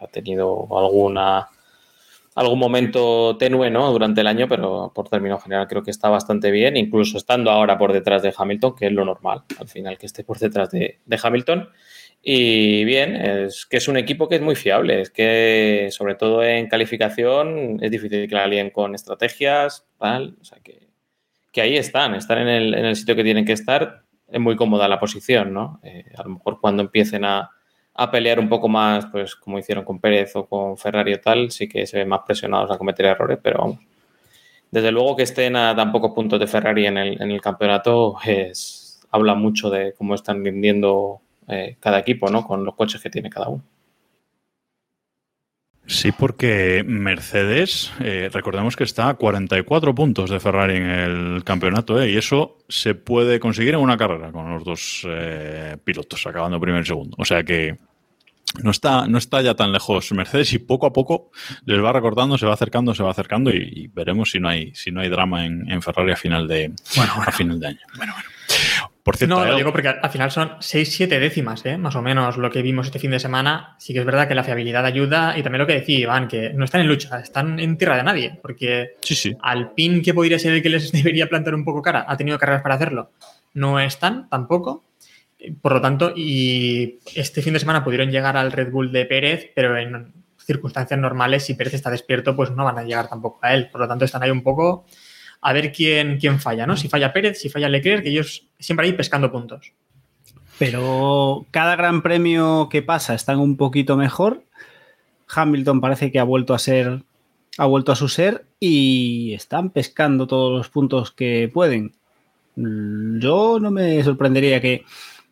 ha tenido alguna algún momento tenue ¿no? durante el año, pero por término general creo que está bastante bien, incluso estando ahora por detrás de Hamilton, que es lo normal, al final que esté por detrás de, de Hamilton. Y bien, es que es un equipo que es muy fiable, es que sobre todo en calificación es difícil que la alíen con estrategias, tal, o sea que, que ahí están, están en el, en el, sitio que tienen que estar, es muy cómoda la posición, ¿no? Eh, a lo mejor cuando empiecen a, a, pelear un poco más, pues como hicieron con Pérez o con Ferrari o tal, sí que se ven más presionados a cometer errores, pero vamos. Desde luego que estén a tan pocos puntos de Ferrari en el, en el campeonato es, habla mucho de cómo están rindiendo eh, cada equipo, ¿no? Con los coches que tiene cada uno. Sí, porque Mercedes, eh, recordemos que está a 44 puntos de Ferrari en el campeonato, ¿eh? y eso se puede conseguir en una carrera con los dos eh, pilotos, acabando primero y segundo. O sea que no está, no está ya tan lejos Mercedes y poco a poco les va recordando, se va acercando, se va acercando y, y veremos si no hay, si no hay drama en, en Ferrari a final de, bueno, bueno. a final de año. Bueno, bueno. Por cierto, no, lo digo porque al final son 6-7 décimas, ¿eh? más o menos lo que vimos este fin de semana. Sí que es verdad que la fiabilidad ayuda y también lo que decía Iván, que no están en lucha, están en tierra de nadie, porque sí, sí. al pin que podría ser el que les <laughs> debería plantar un poco cara, ha tenido carreras para hacerlo, no están tampoco. Por lo tanto, y este fin de semana pudieron llegar al Red Bull de Pérez, pero en circunstancias normales, si Pérez está despierto, pues no van a llegar tampoco a él. Por lo tanto, están ahí un poco a ver quién, quién falla, ¿no? Si falla Pérez, si falla Leclerc, que ellos siempre ahí pescando puntos. Pero cada gran premio que pasa están un poquito mejor. Hamilton parece que ha vuelto a ser, ha vuelto a su ser y están pescando todos los puntos que pueden. Yo no me sorprendería que,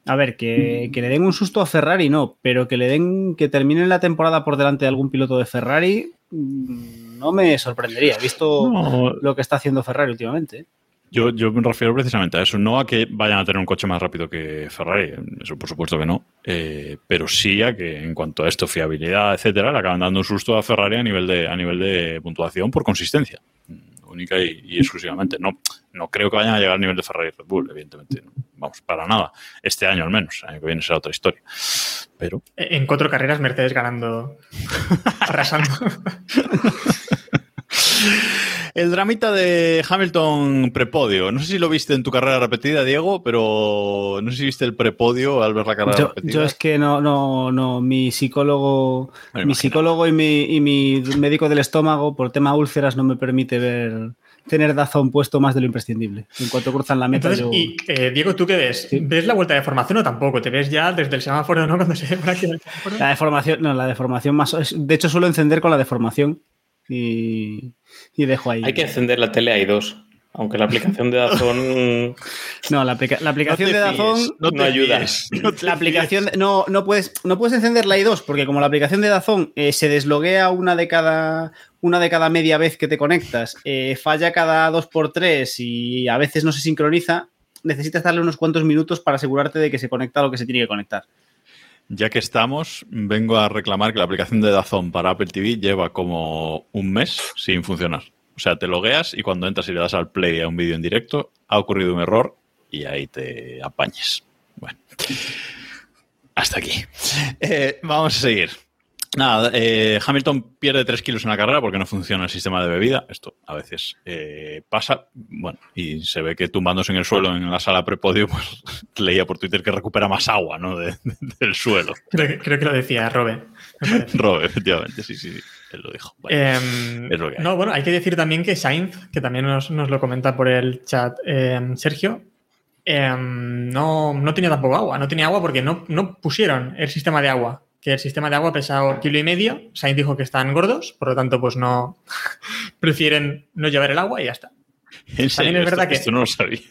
a ver, que, que le den un susto a Ferrari, no, pero que le den, que terminen la temporada por delante de algún piloto de Ferrari, no me sorprendería, visto no. lo que está haciendo Ferrari últimamente. Yo, yo, me refiero precisamente a eso, no a que vayan a tener un coche más rápido que Ferrari, eso por supuesto que no, eh, pero sí a que en cuanto a esto, fiabilidad, etcétera, le acaban dando un susto a Ferrari a nivel de, a nivel de puntuación por consistencia, única y, y exclusivamente. No, no creo que vayan a llegar al nivel de Ferrari y Red Bull, evidentemente, no. Vamos, para nada, este año al menos, el año que viene será otra historia. Pero... En cuatro carreras, Mercedes ganando, <laughs> arrasando. El dramita de Hamilton prepodio. No sé si lo viste en tu carrera repetida, Diego, pero no sé si viste el prepodio al ver la carrera yo, repetida. Yo es que no, no, no. Mi psicólogo, Me mi psicólogo y mi, y mi médico del estómago, por tema úlceras, no me permite ver tener Dazón puesto más de lo imprescindible. En cuanto cruzan la meta, Entonces, yo... y eh, Diego, ¿tú qué ves? ¿Sí? ¿Ves la vuelta de formación o tampoco? ¿Te ves ya desde el semáforo, no? <laughs> Cuando se. La deformación, no, la deformación más. De hecho, suelo encender con la deformación y, y dejo ahí. Hay que encender la tele hay dos. Aunque la aplicación de Dazón. <laughs> no, la, aplica la aplicación no de Dazón. No, no ayuda. No la aplicación. No, no, puedes, no puedes encender la i2 porque, como la aplicación de Dazón eh, se desloguea una de cada. Una de cada media vez que te conectas, eh, falla cada 2x3 y a veces no se sincroniza, necesitas darle unos cuantos minutos para asegurarte de que se conecta lo que se tiene que conectar. Ya que estamos, vengo a reclamar que la aplicación de Dazón para Apple TV lleva como un mes sin funcionar. O sea, te logueas y cuando entras y le das al play a un vídeo en directo, ha ocurrido un error y ahí te apañes. Bueno, hasta aquí. Eh, vamos a seguir. Nada, eh, Hamilton pierde 3 kilos en la carrera porque no funciona el sistema de bebida. Esto a veces eh, pasa. Bueno, y se ve que tumbándose en el suelo en la sala prepodio, pues <laughs> leía por Twitter que recupera más agua ¿no? De, de, del suelo. Creo que, creo que, lo decía Robe. Robe, efectivamente, sí, sí, sí. Lo dijo. Bueno, eh, es lo que hay. No, bueno, hay que decir también que Sainz, que también nos, nos lo comenta por el chat em, Sergio, no, no tenía tampoco agua. No tenía agua porque no, no pusieron el sistema de agua que el sistema de agua pesa un kilo y medio. Sainz dijo que están gordos, por lo tanto, pues no <laughs> prefieren no llevar el agua y ya está. <laughs> ¿En serio? También es verdad esto, que esto no lo sabía. <laughs>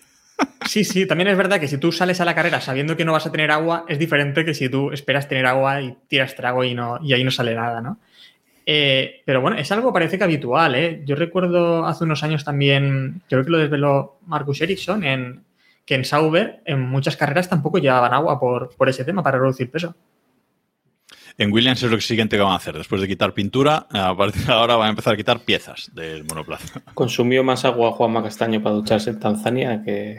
Sí, sí, también es verdad que si tú sales a la carrera sabiendo que no vas a tener agua, es diferente que si tú esperas tener agua y tiras trago y, no, y ahí no sale nada, ¿no? Eh, pero bueno, es algo parece que habitual. ¿eh? Yo recuerdo hace unos años también, creo que lo desveló Marcus Ericsson, en, que en Sauber en muchas carreras tampoco llevaban agua por, por ese tema para reducir peso. En Williams es lo siguiente que van a hacer. Después de quitar pintura, a partir de ahora van a empezar a quitar piezas del monoplaza. Consumió más agua Juanma Castaño para ducharse en Tanzania que.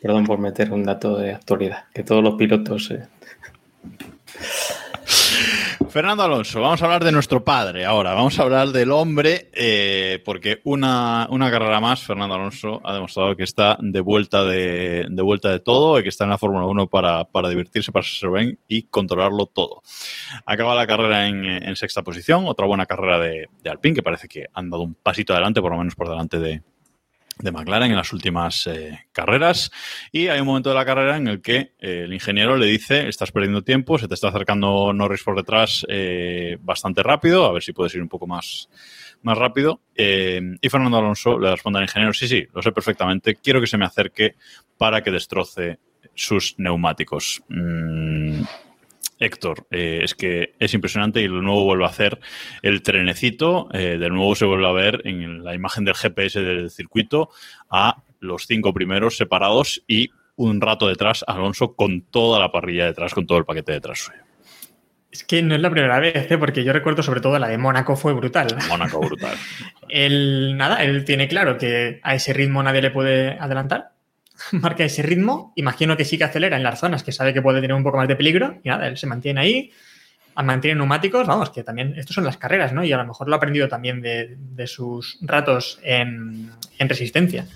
Perdón por meter un dato de actualidad, que todos los pilotos. eh, Fernando Alonso, vamos a hablar de nuestro padre ahora. Vamos a hablar del hombre, eh, porque una, una carrera más, Fernando Alonso ha demostrado que está de vuelta de, de vuelta de todo y que está en la Fórmula 1 para, para divertirse, para ser bien y controlarlo todo. Acaba la carrera en, sexta posición, otra buena carrera de, de Alpine, que parece que han dado un pasito adelante, por lo menos por delante de, de McLaren en las últimas eh, carreras y hay un momento de la carrera en el que eh, el ingeniero le dice estás perdiendo tiempo, se te está acercando Norris por detrás eh, bastante rápido, a ver si puedes ir un poco más, más rápido y Fernando Alonso le responde al ingeniero sí, sí, lo sé perfectamente, quiero que se me acerque para que destroce sus neumáticos. Mm, Héctor, eh, es que es impresionante y de nuevo vuelve a hacer el trenecito, eh, de nuevo se vuelve a ver en la imagen del GPS del circuito a los cinco primeros separados y un rato detrás Alonso con toda la parrilla detrás, con todo el paquete detrás suyo. Es que no es la primera vez, ¿eh? porque yo recuerdo sobre todo la de Mónaco fue brutal. Mónaco brutal. <laughs> Él, nada, él tiene claro que a ese ritmo nadie le puede adelantar. <laughs> Marca ese ritmo. Imagino que sí que acelera en las zonas que sabe que puede tener un poco más de peligro. Y nada, él se mantiene ahí. Mantiene neumáticos. Vamos, que también. Estos son las carreras, ¿no? Y a lo mejor lo ha aprendido también de, de sus ratos en, en resistencia.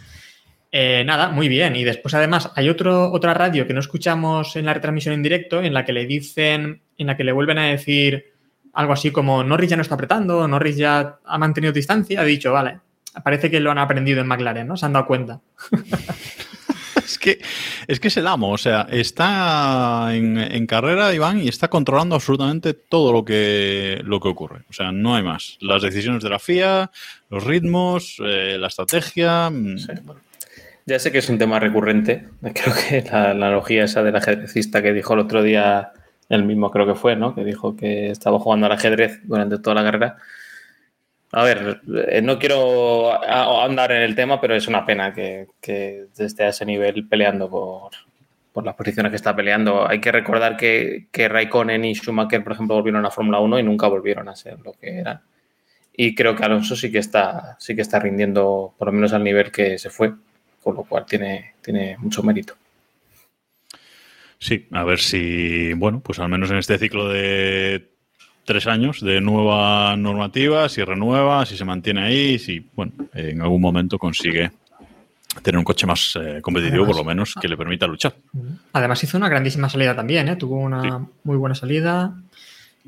Eh, nada, muy bien. Y después, además, hay otro, otra radio que no escuchamos en la retransmisión en directo, en la que le dicen, en la que le vuelven a decir algo así como Norris ya no está apretando, Norris ya ha mantenido distancia, ha dicho, vale, parece que lo han aprendido en McLaren, ¿no? Se han dado cuenta. <laughs> Es que, es que es el amo, o sea, está en, en, carrera, Iván, y está controlando absolutamente todo lo que, lo que ocurre. O sea, no hay más. Las decisiones de la FIA, los ritmos, eh, la estrategia. mm. Ya sé que es un tema recurrente. <laughs> Creo que la, la analogía esa del ajedrecista que dijo el otro día, el mismo creo que fue, ¿no? Que dijo que estaba jugando al ajedrez durante toda la carrera. A ver, eh, no quiero andar en el tema, pero es una pena que, que esté a ese nivel peleando por, las posiciones que está peleando. Hay que recordar que, Raikkonen y Schumacher, por ejemplo, volvieron a Fórmula 1 y nunca volvieron a ser lo que eran. Y creo que Alonso sí que está, sí que está rindiendo, por lo menos al nivel que se fue, con lo cual tiene mucho mérito. Sí, a ver si, bueno, pues al menos en este ciclo de tres años de nueva normativa, si renueva, si se mantiene ahí, si, bueno, en algún momento consigue tener un coche más eh, competitivo, por lo menos, que le permita luchar. Además hizo una grandísima salida también, ¿eh? Tuvo una Sí. muy buena salida,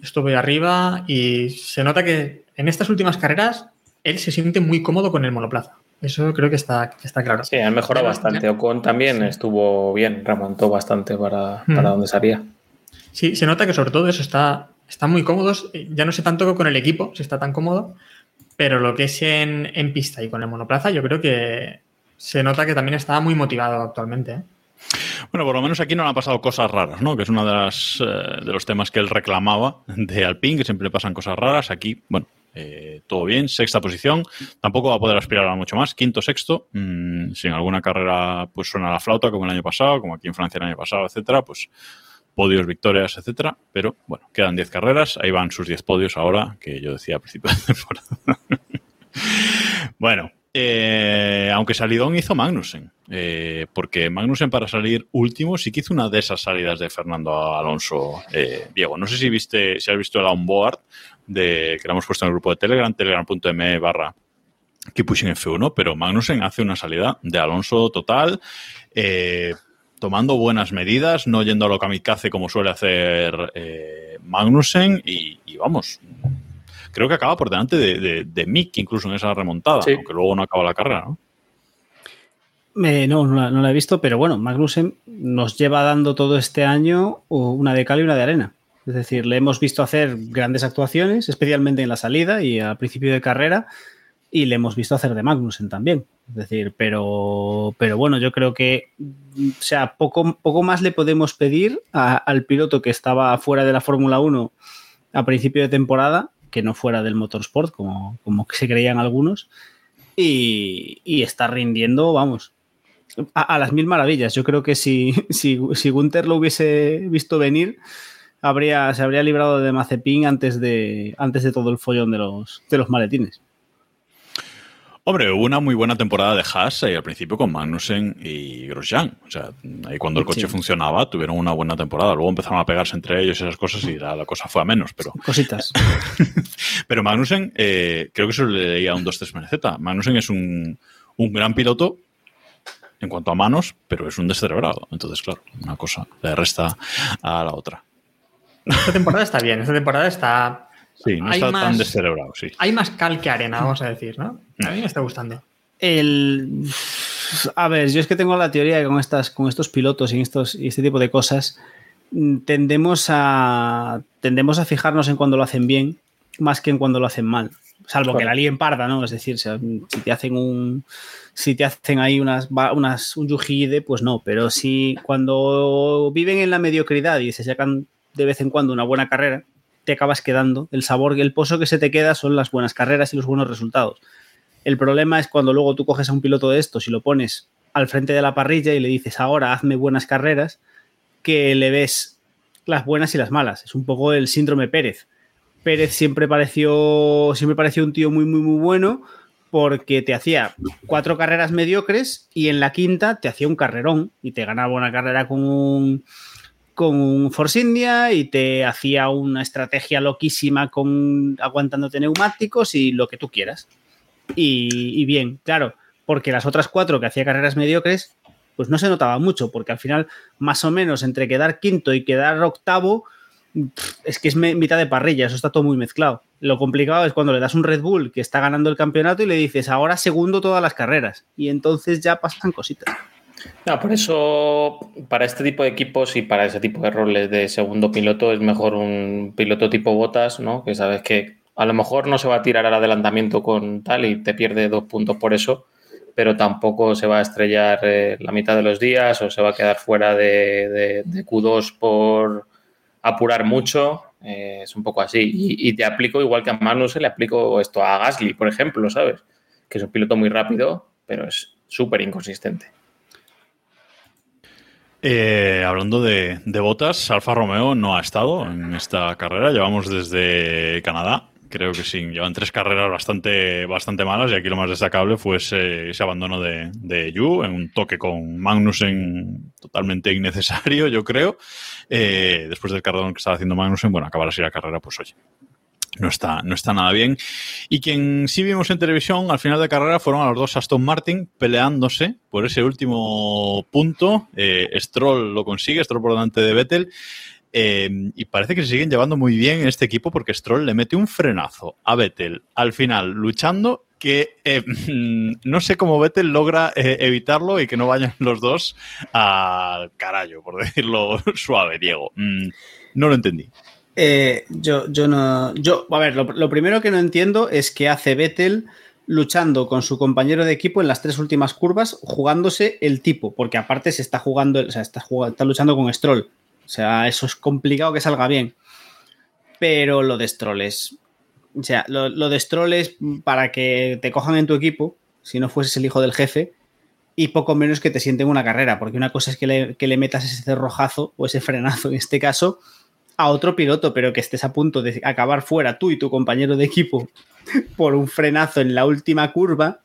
estuvo ahí arriba y se nota que en estas últimas carreras él se siente muy cómodo con el monoplaza. Eso creo que está, que está claro. Sí, han mejorado bastante. ya. Ocon también Sí. estuvo bien, remontó bastante para, Hmm. para donde salía. Sí, se nota que sobre todo eso está, están muy cómodos. Ya no sé tanto con el equipo, si está tan cómodo, pero lo que es en, en pista y con el monoplaza, yo creo que se nota que también está muy motivado actualmente. ¿eh? Bueno, por lo menos aquí no han pasado cosas raras, ¿no? Que es uno de, las, eh, de los temas que él reclamaba de Alpine, que siempre le pasan cosas raras. Aquí, bueno, eh, todo bien, sexta posición. Tampoco va a poder aspirar a mucho más. Quinto, sexto. Mm, si en alguna carrera pues suena la flauta, como el año pasado, como aquí en Francia el año pasado, etcétera, pues podios, victorias, etcétera. Pero bueno, quedan 10 carreras. Ahí van sus 10 podios ahora, que yo decía al principio <laughs> de temporada. bueno, eh, aunque salidón hizo Magnussen, eh, porque Magnussen para salir último sí que hizo una de esas salidas de Fernando Alonso, eh, Diego. No sé si viste, si has visto el onboard de, que lo hemos puesto en el grupo de Telegram, telegram.me barra Keep Pushing F1, pero Magnussen hace una salida de Alonso total, tomando buenas medidas, no yendo a lo kamikaze como suele hacer eh, Magnussen y, y vamos, creo que acaba por delante de, de, de Mick incluso en esa remontada, Sí. aunque luego no acaba la carrera, ¿no? Eh, no, no la, no la he visto, pero bueno, Magnussen nos lleva dando todo este año una de cal y una de arena. Es decir, le hemos visto hacer grandes actuaciones, especialmente en la salida y al principio de carrera, y le hemos visto hacer de Magnussen también. Es decir, pero, pero bueno, yo creo que, o sea, poco, poco más le podemos pedir al piloto que estaba fuera de la Fórmula 1 a principio de temporada que no fuera del motorsport, como, como se creían algunos. Y, y está rindiendo, vamos, a, a, las mil maravillas. Yo creo que si, <laughs> si, si Gunther lo hubiese visto venir, habría, se habría librado de Mazepin antes de, antes de todo el follón de los, de los maletines. Hombre, hubo una muy buena temporada de Haas ahí al principio con Magnussen y Grosjean. O sea, ahí cuando el coche sí. funcionaba tuvieron una buena temporada. Luego empezaron a pegarse entre ellos y esas cosas y la, la cosa fue a menos. Pero... <laughs> Cositas. <laughs> pero Magnussen, eh, creo que eso le leía un 2-3 MZ. Magnussen es un, un gran piloto en cuanto a manos, pero es un descerebrado. Entonces, claro, una cosa le resta a la otra. Esta temporada está bien, esta temporada está. Sí, no está más, tan descerebrado, sí. Hay más cal que arena, vamos a decir, ¿no? A mí me está gustando. El. A ver, yo es que tengo la teoría que con, estas, con estos pilotos y, estos, y este tipo de cosas tendemos a, tendemos a fijarnos en cuando lo hacen bien más que en cuando lo hacen mal. Salvo que la líen parda, ¿no? Es decir, si te hacen un. Si te hacen ahí unas, unas un yujide, pues no. Pero si cuando viven en la mediocridad y se sacan de vez en cuando una buena carrera, te acabas quedando. El sabor, el pozo que se te queda son las buenas carreras y los buenos resultados. El problema es cuando luego tú coges a un piloto de estos y lo pones al frente de la parrilla y le dices ahora hazme buenas carreras, que le ves las buenas y las malas. Es un poco el síndrome Pérez. Pérez siempre pareció, siempre pareció un tío muy, muy, muy bueno porque te hacía cuatro carreras mediocres y en la quinta te hacía un carrerón y te ganaba una carrera con un, con un Force India y te hacía una estrategia loquísima con aguantándote neumáticos y lo que tú quieras. Y, y, bien, claro, porque las otras cuatro que hacía carreras mediocres, pues no se notaba mucho, porque al final, más o menos, entre quedar quinto y quedar octavo, es que es mitad de parrilla, eso está todo muy mezclado. Lo complicado es cuando le das un Red Bull que está ganando el campeonato y le dices ahora segundo todas las carreras. Y entonces ya pasan cositas. No, por eso, para este tipo de equipos y para ese tipo de roles de segundo piloto, es mejor un piloto tipo botas, ¿no? Que sabes que a lo mejor no se va a tirar al adelantamiento con tal y te pierde dos puntos por eso, pero tampoco se va a estrellar eh, la mitad de los días o se va a quedar fuera de, de, de Q2 por apurar mucho. Eh, es un poco así. Y, te aplico, igual que a Magnussen, le aplico esto a Gasly, por ejemplo, ¿sabes? Que es un piloto muy rápido, pero es súper inconsistente. Eh, hablando de, botas, Alfa Romeo no ha estado en esta carrera. Llevamos desde Canadá. Creo que sí, llevan tres carreras bastante, bastante malas y aquí lo más destacable fue ese, ese abandono de, de, Yu en un toque con Magnussen totalmente innecesario, yo creo. Eh, después del carrerón que estaba haciendo Magnussen, bueno, acabar así la carrera, pues oye, no está, no está nada bien. Y quien sí vimos en televisión al final de carrera fueron a los dos Aston Martin peleándose por ese último punto. Eh, Stroll lo consigue, Stroll por delante de Vettel. Eh, y parece que se siguen llevando muy bien en este equipo porque Stroll le mete un frenazo a Vettel al final luchando que eh, <laughs> no sé cómo Vettel logra evitarlo y que no vayan los dos al carajo, por <laughs> decirlo suave, Diego. Mm, no lo entendí. Eh, yo, yo no. Yo, a ver, lo, primero que no entiendo es que hace Vettel luchando con su compañero de equipo en las tres últimas curvas, jugándose el tipo, porque aparte se está jugando, o sea, está, luchando con Stroll. O sea, eso es complicado que salga bien. Pero lo de Stroll es. O sea, lo, lo de Stroll es para que te cojan en tu equipo, si no fueses el hijo del jefe, y poco menos que te sienten una carrera, porque una cosa es que le, que le metas ese cerrojazo o ese frenazo en este caso a otro piloto, pero que estés a punto de acabar fuera tú y tu compañero de equipo por un frenazo en la última curva.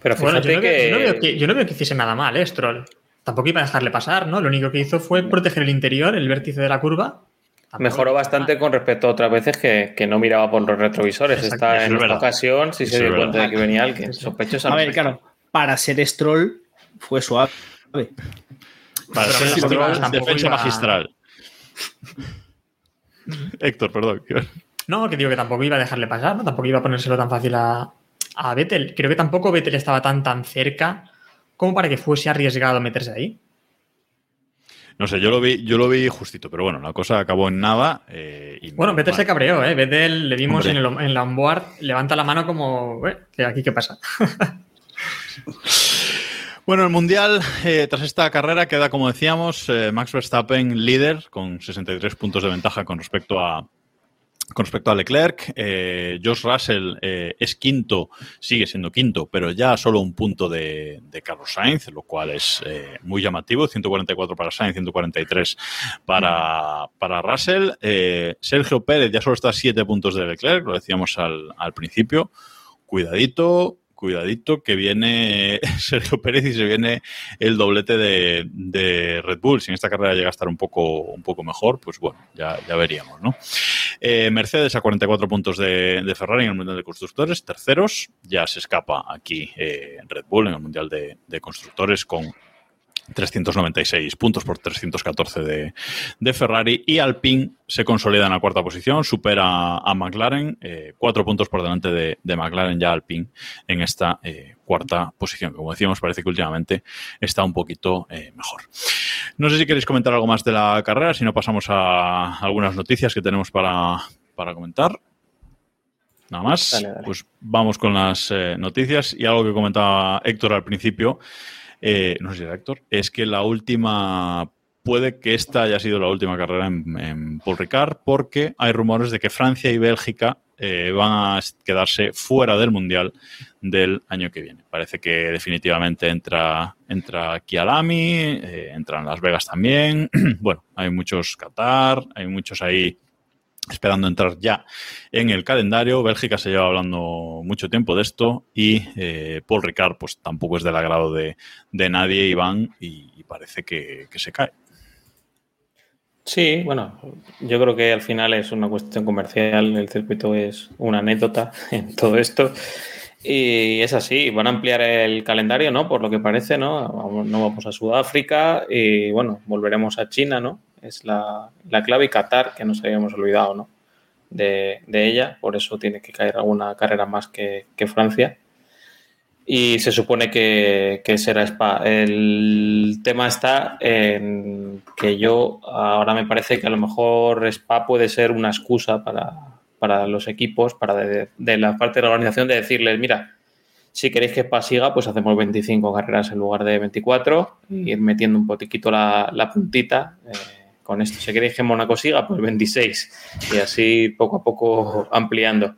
Pero bueno, yo no, que... Veo, yo, no veo que, yo no veo que hiciese nada mal, ¿eh, Stroll. Tampoco iba a dejarle pasar, ¿no? Lo único que hizo fue proteger el interior, el vértice de la curva. Tampoco Mejoró bastante mal. con respecto a otras veces que, que, no miraba por los retrovisores. Exacto, Esta, en esta ocasión sí se dio cuenta de que venía alguien. Sospechoso. A ver, claro, para ser Stroll fue suave. Para ser Stroll, defensa iba... magistral. <laughs> Héctor, perdón. No, que digo que tampoco iba a dejarle pasar, ¿no? Tampoco iba a ponérselo tan fácil a, a Vettel. Creo que tampoco Vettel estaba tan tan cerca como para que fuese arriesgado meterse ahí. No sé, yo lo vi, yo lo vi justito, pero bueno, la cosa acabó en nada. Eh, y bueno, Vettel se cabreó, ¿eh? Vettel le vimos en, el, en, la onboard, levanta la mano como, ¿eh? ¿aquí qué pasa? <laughs> Bueno, el Mundial, eh, tras esta carrera, queda, como decíamos, eh, Max Verstappen líder con 63 puntos de ventaja con respecto a, Con respecto a Leclerc, eh, Josh Russell eh, es quinto, sigue siendo quinto, pero ya solo un punto de, de Carlos Sainz, lo cual es eh, muy llamativo. 144 para Sainz, 143 para, para Russell. Eh, Sergio Pérez ya solo está a siete puntos de Leclerc, lo decíamos al, al principio. Cuidadito, cuidadito, que viene <laughs> Sergio Pérez y se viene el doblete de, de, Red Bull. Si en esta carrera llega a estar un poco, un poco mejor, pues bueno, ya, ya veríamos, ¿no? Eh, Mercedes a 44 puntos de, de, Ferrari en el Mundial de Constructores, terceros. Ya se escapa aquí eh, Red Bull en el Mundial de, de Constructores con 396 puntos por 314 de, de, Ferrari y Alpine se consolida en la cuarta posición, supera a McLaren, eh, cuatro puntos por delante de, de, McLaren ya Alpine en esta eh, cuarta posición. Como decíamos, parece que últimamente está un poquito eh, mejor. No sé si queréis comentar algo más de la carrera, si no pasamos a algunas noticias que tenemos para, para comentar. Nada más, dale, dale. pues vamos con las noticias y algo que comentaba Héctor al principio eh, no sé si Héctor, es que la última, puede que esta haya sido la última carrera en, en Paul Ricard, porque hay rumores de que Francia y Bélgica eh, van a quedarse fuera del Mundial del año que viene. Parece que definitivamente entra, entra Kialami, eh, entran Las Vegas también. <clears throat> bueno, hay muchos Qatar, hay muchos ahí esperando entrar ya en el calendario. Bélgica se lleva hablando mucho tiempo de esto y eh, Paul Ricard pues tampoco es del agrado de, de nadie, Iván, y, parece que, que, se cae. Sí, bueno, yo creo que al final es una cuestión comercial, el circuito es una anécdota <laughs> en todo esto. Y es así, van a ampliar el calendario, ¿no? Por lo que parece, ¿no? No vamos a Sudáfrica y, bueno, volveremos a China, ¿no? Es la, la, clave y Qatar, que nos habíamos olvidado ¿no? de, de, ella, por eso tiene que caer alguna carrera más que, que Francia. Y se supone que, que, será Spa. El tema está en que yo ahora me parece que a lo mejor Spa puede ser una excusa para, para los equipos, para de, de, la parte de la organización, de decirles, mira, si queréis que Spa siga, pues hacemos 25 carreras en lugar de 24, ir metiendo un poquito la, la puntita. Eh, con esto. Si queréis que Mónaco siga, pues 26. Y así poco a poco ampliando.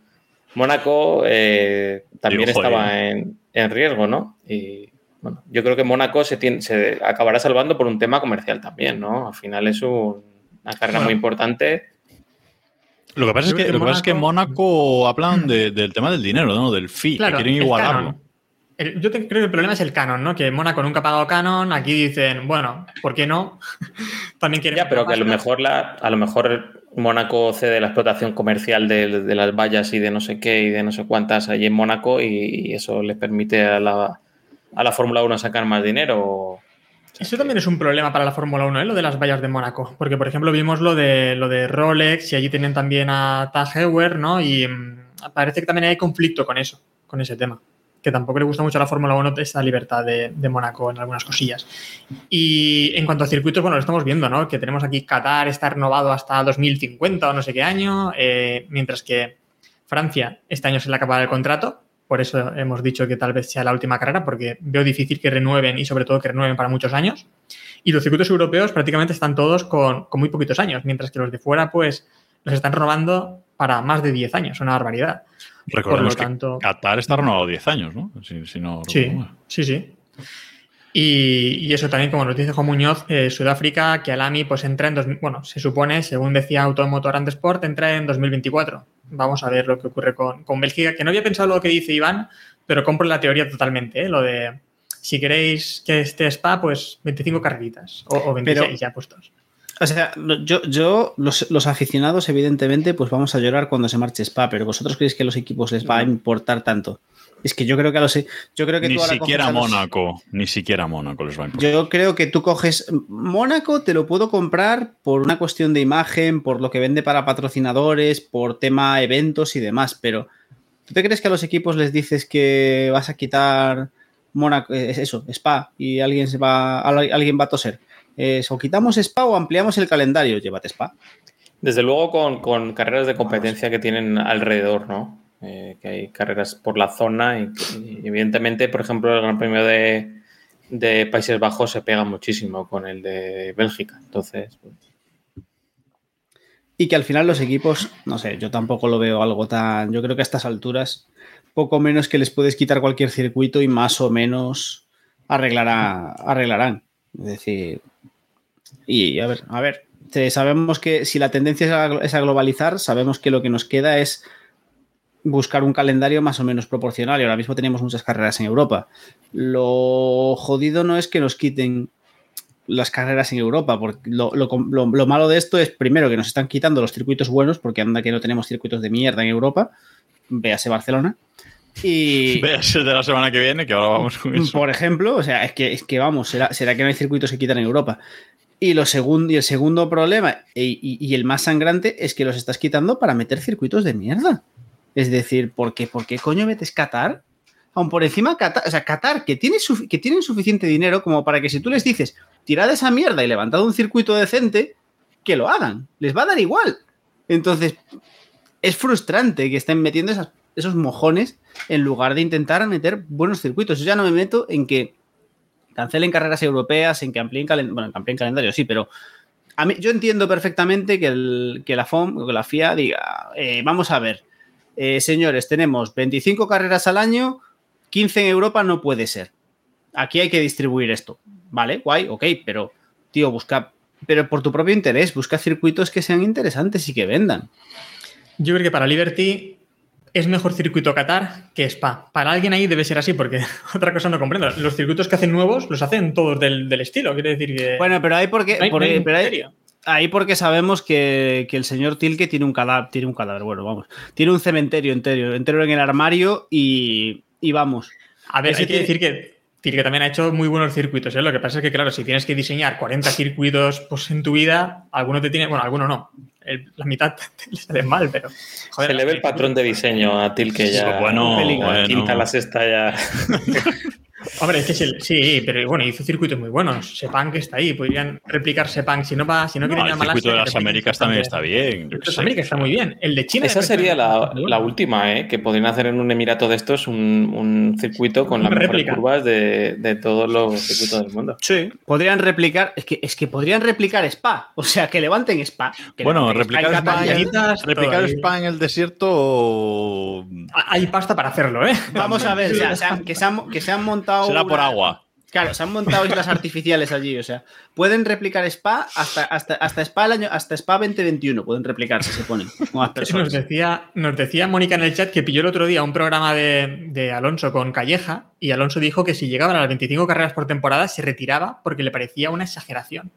Mónaco eh, también Digo, estaba en, en, riesgo, ¿no? Y bueno, yo creo que Mónaco se, tiene, se, acabará salvando por un tema comercial también, ¿no? Al final es un, una carrera bueno. muy importante. Lo que pasa es que, que, lo Mónaco... es que Mónaco hablan de, del tema del dinero, ¿no? Del fee, claro, que quieren igualarlo. Yo creo que el problema es el canon, ¿no? Que Mónaco nunca ha pagado canon. Aquí dicen, bueno, ¿por qué no? <laughs> También quieren. Ya, pero que a lo mejor la, a lo mejor Mónaco cede la explotación comercial de, de, las vallas y de no sé qué y de no sé cuántas allí en Mónaco y, y eso les permite a la, a la Fórmula 1 sacar más dinero. Eso también es un problema para la Fórmula 1, ¿eh? lo de las vallas de Mónaco. Porque, por ejemplo, vimos lo de, lo de Rolex y allí tienen también a Tag Heuer, ¿no? Y mmm, parece que también hay conflicto con eso, con ese tema que tampoco le gusta mucho la Fórmula 1 esta libertad de, de, Mónaco en algunas cosillas. Y en cuanto a circuitos, bueno, lo estamos viendo, ¿no? Que tenemos aquí Qatar está renovado hasta 2050 o no sé qué año, eh, mientras que Francia este año se le acaba el contrato, por eso hemos dicho que tal vez sea la última carrera, porque veo difícil que renueven y sobre todo que renueven para muchos años. Y los circuitos europeos prácticamente están todos con, con muy poquitos años, mientras que los de fuera, pues, los están renovando para más de 10 años, una barbaridad. Recordemos Por lo tanto, que Qatar está renovado 10 años, ¿no? Si, si no sí, sí, sí. Y, y, eso también, como nos dice Juan Muñoz, eh, Sudáfrica, que Alami pues entra en, dos, bueno, se supone, según decía Automotor and Sport, entra en 2024. Vamos a ver lo que ocurre con, con Bélgica, que no había pensado lo que dice Iván, pero compro la teoría totalmente, ¿eh? lo de si queréis que esté Spa, pues 25 carreritas o, o 26 pero, ya puestos. O sea, yo, yo los, los, aficionados, evidentemente, pues vamos a llorar cuando se marche Spa, pero vosotros creéis que a los equipos les va a importar tanto. Es que yo creo que a los. Yo creo que ni tú siquiera Mónaco, los... ni siquiera Mónaco les va a importar. Yo creo que tú coges. Mónaco te lo puedo comprar por una cuestión de imagen, por lo que vende para patrocinadores, por tema eventos y demás, pero ¿tú te crees que a los equipos les dices que vas a quitar Mónaco, es eso, Spa, y alguien se va, alguien va a toser? Es o quitamos Spa o ampliamos el calendario, llévate Spa. Desde luego con, con carreras de competencia que tienen alrededor, ¿no? Eh, que hay carreras por la zona y, evidentemente, por ejemplo, el Gran Premio de, de, Países Bajos se pega muchísimo con el de Bélgica. Entonces. Pues... y que al final los equipos, no sé, yo tampoco lo veo algo tan, yo creo que a estas alturas poco menos que les puedes quitar cualquier circuito y más o menos arreglará, arreglarán. Es decir, y a ver, a ver, sabemos que si la tendencia es a, globalizar, sabemos que lo que nos queda es buscar un calendario más o menos proporcional y ahora mismo tenemos muchas carreras en Europa. Lo jodido no es que nos quiten las carreras en Europa, porque lo, lo- lo- lo malo de esto es primero que nos están quitando los circuitos buenos, porque anda que no tenemos circuitos de mierda en Europa, véase Barcelona. Y, <laughs> Veas el de la semana que viene, que ahora vamos con eso. por ejemplo, o sea, es que, es que vamos, será, será que no hay circuitos que quitan en Europa. Y, lo segundo, y el segundo problema, e- y, el más sangrante, es que los estás quitando para meter circuitos de mierda. Es decir, ¿por qué, ¿por qué coño metes Qatar? Aún por encima, Qatar, o sea, Qatar, que, tiene que tienen suficiente dinero como para que si tú les dices, tirad esa mierda y levantad un circuito decente, que lo hagan. Les va a dar igual. Entonces, es frustrante que estén metiendo esos mojones en lugar de intentar meter buenos circuitos. Yo ya no me meto en que cancelen carreras europeas, en que amplíen, calen- bueno, que amplíen calendario, sí, pero yo entiendo perfectamente que, el- que la FOM que la FIA diga, eh, vamos a ver, eh, señores, tenemos 25 carreras al año, 15 en Europa no puede ser. Aquí hay que distribuir esto. Vale, guay, ok, pero, tío, busca, pero por tu propio interés, busca circuitos que sean interesantes y que vendan. Yo creo que para Liberty es mejor circuito Qatar que Spa. Para alguien ahí debe ser así, porque <laughs> otra cosa no comprendo. Los circuitos que hacen nuevos los hacen todos del, del estilo. Quiere decir que. Bueno, pero ahí porque, no hay- por- no hay pero misterio. ahí porque sabemos que, que el señor Tilke tiene un cadáver, tiene un cadáver, bueno, vamos, tiene un cementerio entero, entero en el armario y, y vamos. A ver, hay que decir que Tilke también ha hecho muy buenos circuitos. ¿eh? Lo que pasa es que, claro, si tienes que diseñar 40 circuitos pues, en tu vida, alguno te tiene. Bueno, alguno no. El- la mitad <laughs> le sale mal, pero. Se le ve el patrón de diseño a Tilke ya. Bueno, la bueno. quinta, la sexta ya. <laughs> Hombre, es que sí, sí, pero bueno, hizo circuitos muy buenos. Sepang que está ahí, podrían replicar Sepang. Si no, va, si no, No, quieren el circuito de las repliquen Américas también está bien. El de. Américas está muy bien. El de China. Esa sería la, última, ¿eh? que podrían hacer en un emirato de estos un, un circuito con las mejores curvas de, de todos los circuitos del mundo. Sí. Podrían replicar, es que, es que podrían replicar Spa, o sea, que levanten Spa. que Bueno, levanten replicar Spa, ganitas, replicar. Spa en el desierto Hay pasta para hacerlo, ¿eh? Vamos a ver, o sea, <laughs> que, se han, que se han montado. Será por una- agua. Claro, se han montado islas artificiales allí, o sea, pueden replicar Spa hasta, hasta, hasta Spa el año, hasta Spa 2021, pueden replicar si se ponen con <laughs> Nos decía, nos decía Mónica en el chat que pilló el otro día un programa de, de Alonso con Calleja y Alonso dijo que si llegaban a las 25 carreras por temporada se retiraba porque le parecía una exageración.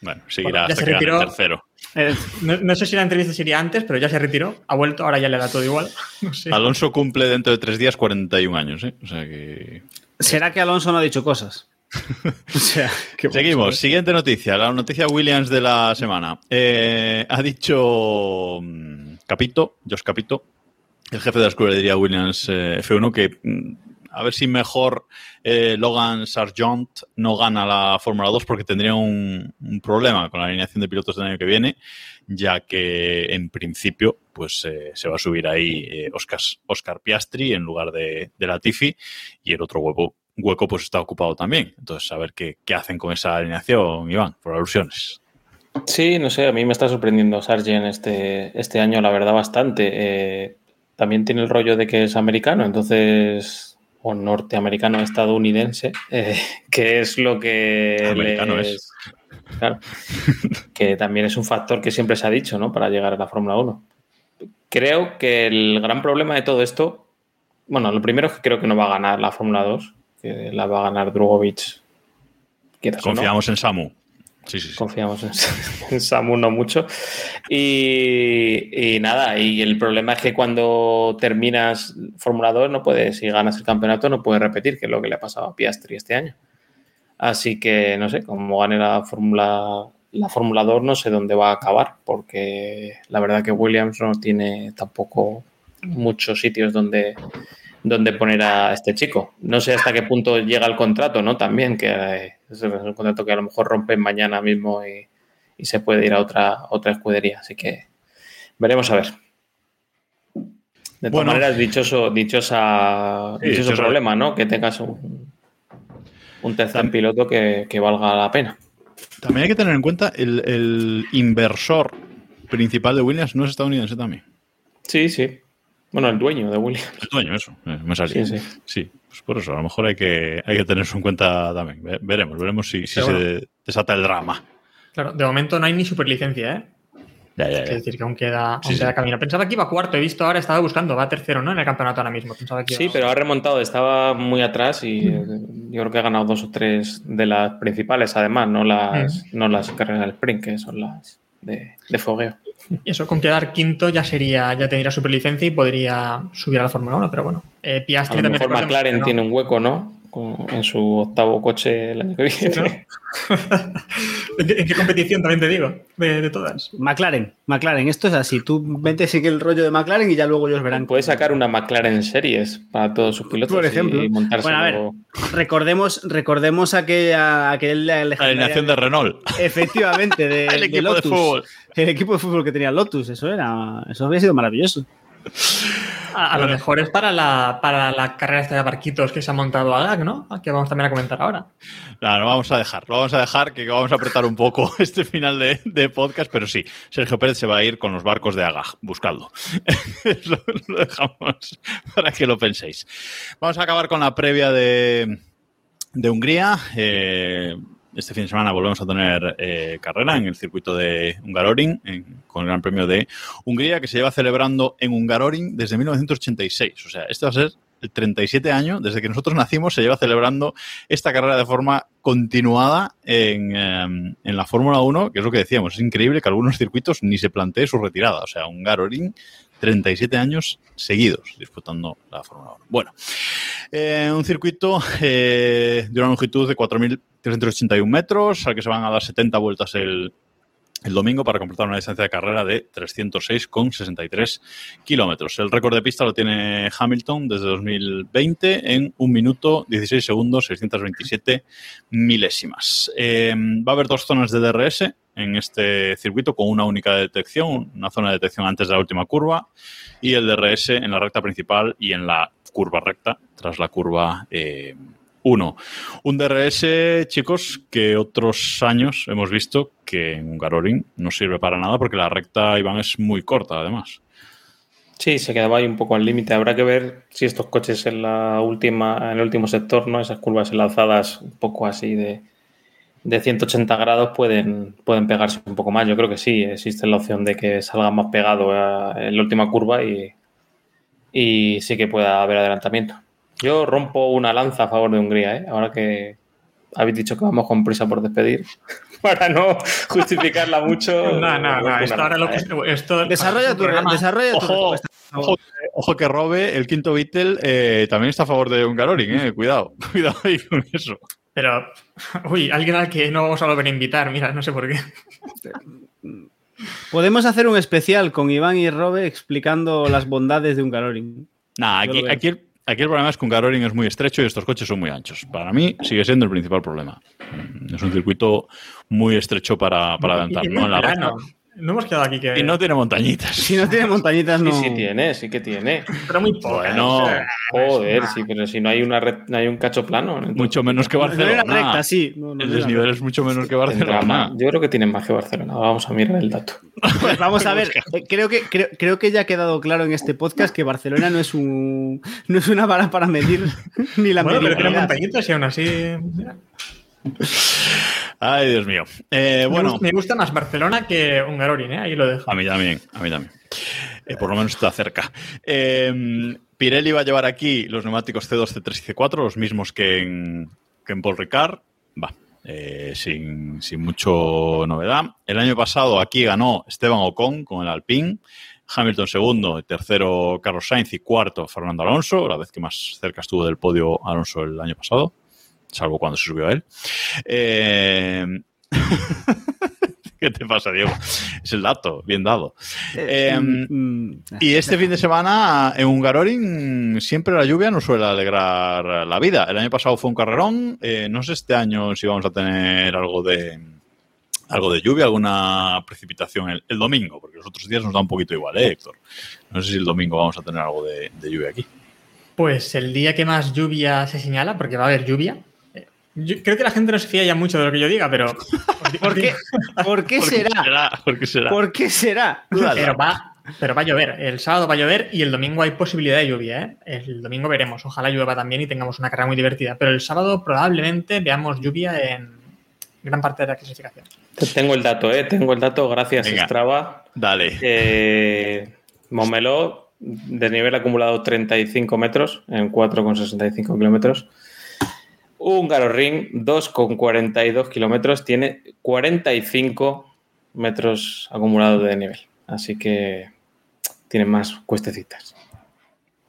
Bueno, seguirá Bueno, ya hasta se gane el retiró. tercero. Eh, No, no sé si la entrevista sería antes, pero ya se retiró. Ha vuelto, ahora ya le da todo igual. <laughs> No sé. Alonso cumple dentro de tres días 41 años, ¿eh? O sea que... ¿Será que Alonso no ha dicho cosas? <laughs> O sea, Seguimos. ver. Siguiente noticia. La noticia Williams de la semana. Eh, ha dicho mm, Capito, Josh Capito, el jefe de la escudería Williams eh, F1, que mm, a ver si mejor eh, Logan Sargent no gana la Fórmula 2 porque tendría un, problema con la alineación de pilotos del año que viene, ya que en principio pues eh, se va a subir ahí eh, Oscar, Piastri en lugar de, de Latifi y el otro hueco, pues está ocupado también. Entonces, a ver qué, hacen con esa alineación, Iván, por alusiones. Sí, no sé, a mí me está sorprendiendo Sargent este, este año, la verdad, bastante. También tiene el rollo de que es americano, entonces, o norteamericano estadounidense, eh, que es lo que... Americano les- es. Claro, que también es un factor que siempre se ha dicho, ¿no? Para llegar a la Fórmula 1. Creo que el gran problema de todo esto, bueno, lo primero es que creo que no va a ganar la Fórmula 2, que la va a ganar no. Confiamos en Samu. Confiamos en, <laughs> en Samu no mucho. Y, y nada, y el problema es que cuando terminas Fórmula 2 no puedes, si ganas el campeonato, no puedes repetir, que es lo que le ha pasado a Piastri este año. Así que no sé, como gane la Fórmula la Fórmula 2 no sé dónde va a acabar, porque la verdad que Williams no tiene tampoco muchos sitios donde, donde poner a este chico. No sé hasta qué punto llega el contrato, ¿no? También, que es un contrato que a lo mejor rompen mañana mismo y, y se puede ir a otra, otra escudería. Así que veremos a ver. De todas Bueno. maneras, dichoso, dichosa, Sí, dichoso dichoso. problema, ¿no? Que tengas un, un tercer piloto que, que valga la pena. También hay que tener en cuenta el, el inversor principal de Williams no es estadounidense también. Sí, sí. Bueno, el dueño de Williams. El dueño, eso. eh, Me salía. Sí, Sí, sí. pues por eso, a lo mejor hay que, hay que tener eso en cuenta también. Ve- Veremos, veremos si, se desata el drama. Claro, de momento no hay ni superlicencia, ¿eh? Ya, ya, Es decir, que aún queda, aún Sí, queda sí. camino. Pensaba que iba cuarto, he visto ahora, estaba buscando, va tercero, ¿no? En el campeonato ahora mismo. Pensaba que Sí, iba- pero ha remontado, estaba muy atrás y eh, yo creo que ha ganado dos o tres de las principales, además, no las, no las carreras del sprint, que son las de, de fogueo. Y eso, con quedar quinto ya sería, ya tendría superlicencia y podría subir a la Fórmula 1, pero bueno. Eh, A Piastri lo también mejor McLaren no. tiene un hueco, ¿no? Con- en su octavo coche el año que viene. <laughs> ¿En, qué, en qué competición también te digo? De, de todas. McLaren, McLaren, esto es así. Tú vente sigue el rollo de McLaren y ya luego ellos verán. Puede sacar una McLaren Series para todos sus pilotos Por ejemplo. y montarse Bueno, a ver, recordemos, recordemos aquella, aquel La alineación de Renault. Efectivamente, de, <laughs> El equipo de Lotus. fútbol. El equipo de fútbol que tenía Lotus, eso era, eso habría sido maravilloso. A, a lo mejor es para la, para la carrera de barquitos que se ha montado a GAG, ¿no? Que vamos también a comentar ahora. No, lo vamos a dejar, lo vamos a dejar, que vamos a apretar un poco <laughs> este final de, de podcast, pero sí, Sergio Pérez se va a ir con los barcos de Agag, buscadlo. <laughs> lo, lo dejamos para que lo penséis. Vamos a acabar con la previa de, de Hungría. Eh, este fin de semana volvemos a tener eh, carrera en el circuito de Hungaroring, con el Gran Premio de Hungría, que se lleva celebrando en Hungaroring desde 1986. O sea, este va a ser el 37 año, desde que nosotros nacimos, se lleva celebrando esta carrera de forma continuada en, eh, en la Fórmula 1, que es lo que decíamos, es increíble que algunos circuitos ni se plantee su retirada. O sea, Hungaroring, 37 años seguidos disputando la Fórmula 1. Bueno, eh, un circuito eh, de una longitud de 4.381 metros, al que se van a dar 70 vueltas el, el domingo para completar una distancia de carrera de 306,63 kilómetros. El récord de pista lo tiene Hamilton desde 2020 en 1 minuto 16 segundos 627 milésimas. Eh, va a haber dos zonas de DRS en este circuito con una única detección, una zona de detección antes de la última curva y el DRS en la recta principal y en la curva recta tras la curva 1. Un DRS, chicos, que otros años hemos visto que en Hungaroring no sirve para nada porque la recta, Iván, es muy corta, además. Sí, se quedaba ahí un poco al límite. Habrá que ver si estos coches en la última, en el último sector, ¿no? Esas curvas enlazadas un poco así de, de 180 grados pueden, pueden pegarse un poco más. Yo creo que sí, existe la opción de que salga más pegado a- en la última curva y, y sí que pueda haber adelantamiento. Yo rompo una lanza a favor de Hungría, ¿eh? Ahora que habéis dicho que vamos con prisa por despedir, <laughs> para no justificarla mucho. <laughs> No, no, no. Esto ahora lo ¿eh? que. Esto, Desarrolla tu, programa- desarrolla tu Ojo, ojo, ojo que Robe, el quinto Beatle, eh, también está a favor de Hungaroring, eh. Cuidado, <laughs> cuidado ahí con eso. Pero, uy, alguien al que no vamos a volver a invitar, mira, no sé por qué. Podemos hacer un especial con Iván y Robe explicando las bondades de un Garoring. Nah, aquí, aquí, el, aquí el problema es que Hungaroring es muy estrecho y estos coches son muy anchos. Para mí sigue siendo el principal problema. Es un circuito muy estrecho para, para adelantar. ¿no? En la recta. No hemos quedado aquí que. Y no tiene montañitas. Si no tiene montañitas, no. Sí, sí tiene, sí que tiene. Pero muy poco. Bueno, Joder, sí, pero si no hay una red, no hay un cacho plano. entonces mucho menos que No era Barcelona. recta, sí. No, no El desnivel es mucho menos que Barcelona. Yo creo que tiene más que Barcelona. Vamos a mirar el dato. Pues vamos a ver, <laughs> eh, creo que, creo, creo que ya ha quedado claro en este podcast que Barcelona no es un no es una vara para medir <laughs> ni la Bueno, pero tiene mediocridad. montañitas y aún así. Ay, Dios mío. Eh, bueno, me gusta más Barcelona que Hungaroring, ¿eh? Ahí lo dejo. a mí también, a mí también. Eh, por lo menos está cerca. Eh, Pirelli va a llevar aquí los neumáticos C2, C3 y C4, los mismos que en, que en Paul Ricard. Va, eh, sin, sin mucho novedad. El año pasado aquí ganó Esteban Ocon con el Alpine. Hamilton segundo, tercero Carlos Sainz y cuarto Fernando Alonso, la vez que más cerca estuvo del podio Alonso el año pasado, salvo cuando se subió a él. Eh, <laughs> ¿Qué te pasa, Diego? Es el dato, bien dado. Eh, Mm, y este fin de semana en Hungaroring siempre la lluvia nos suele alegrar la vida. El año pasado fue un carrerón. eh, no sé este año si vamos a tener algo de algo de lluvia, alguna precipitación el, el domingo, porque los otros días nos da un poquito igual, ¿eh, Héctor? No sé si el domingo vamos a tener algo de, de lluvia aquí. Pues el día que más lluvia se señala, porque va a haber lluvia, eh, Yo creo que la gente no se fía ya mucho de lo que yo diga, pero. <laughs> ¿Por qué, ¿Por qué será? ¿Por qué será? ¿Por qué será? Pero va, pero va a llover. El sábado va a llover y el domingo hay posibilidad de lluvia. ¿eh? El domingo veremos. Ojalá llueva también y tengamos una carrera muy divertida. Pero el sábado probablemente veamos lluvia en gran parte de la clasificación. Tengo el dato, ¿eh? Tengo el dato, gracias Venga. Strava. Dale. Eh, Momeló, de nivel acumulado 35 metros en 4,65 kilómetros. Húngaro Ring, 2,42 kilómetros, tiene 45 metros acumulados de nivel. Así que tiene más cuestecitas.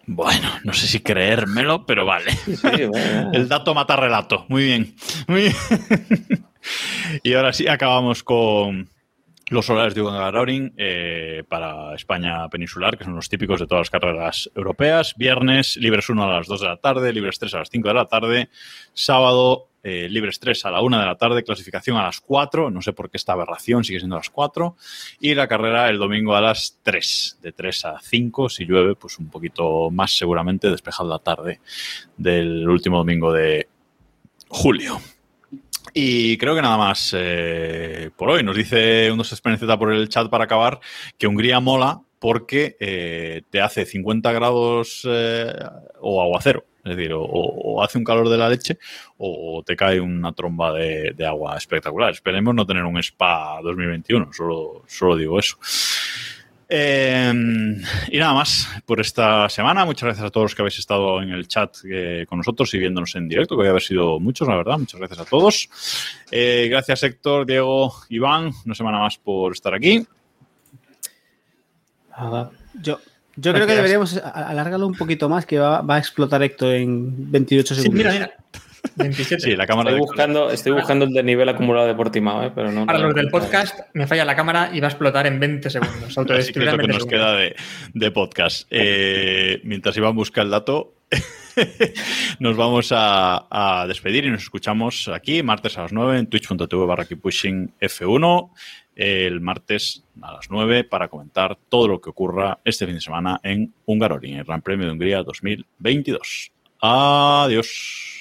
Bueno, no sé si creérmelo, pero vale. Sí, <laughs> bueno. El dato mata relato. Muy bien. Muy bien. <laughs> y ahora sí, acabamos con los horarios de Hungaroring eh, para España peninsular, que son los típicos de todas las carreras europeas. Viernes, libres 1 a las 2 de la tarde, libres 3 a las 5 de la tarde. Sábado, eh, libres 3 a la 1 de la tarde, clasificación a las 4. No sé por qué esta aberración sigue siendo a las 4. Y la carrera el domingo a las 3, de 3 a 5. Si llueve, pues un poquito más seguramente despejado la tarde del último domingo de julio. Y creo que nada más eh, por hoy. Nos dice un dos experiencia por el chat para acabar que Hungría mola porque eh, te hace 50 grados eh, o aguacero. Es decir, o, o hace un calor de la leche o te cae una tromba de, de agua espectacular. Esperemos no tener un spa 2021, solo, solo digo eso. Eh, y nada más por esta semana. Muchas gracias a todos los que habéis estado en el chat eh, con nosotros y viéndonos en directo, que voy a haber sido muchos, la verdad. Muchas gracias a todos. Eh, gracias Héctor, Diego, Iván, una semana más por estar aquí. Yo, yo creo que deberíamos alargarlo un poquito más, que va, va a explotar Héctor en 28 Sí, segundos. mira, mira. 27. Sí, la cámara Estoy de buscando, estoy buscando el de nivel acumulado de Portimao, ¿eh? pero no. Para no los del podcast, me falla la cámara y va a explotar en 20 segundos. Así que es lo que 20 nos segundos. queda de, de podcast. Eh, mientras Iván busca el dato, <laughs> nos vamos a, a despedir y nos escuchamos aquí martes a las 9 en twitch.tv barra keeppushing F1 el martes a las 9 para comentar todo lo que ocurra este fin de semana en Hungaroring, el Gran Premio de Hungría 2022. Adiós.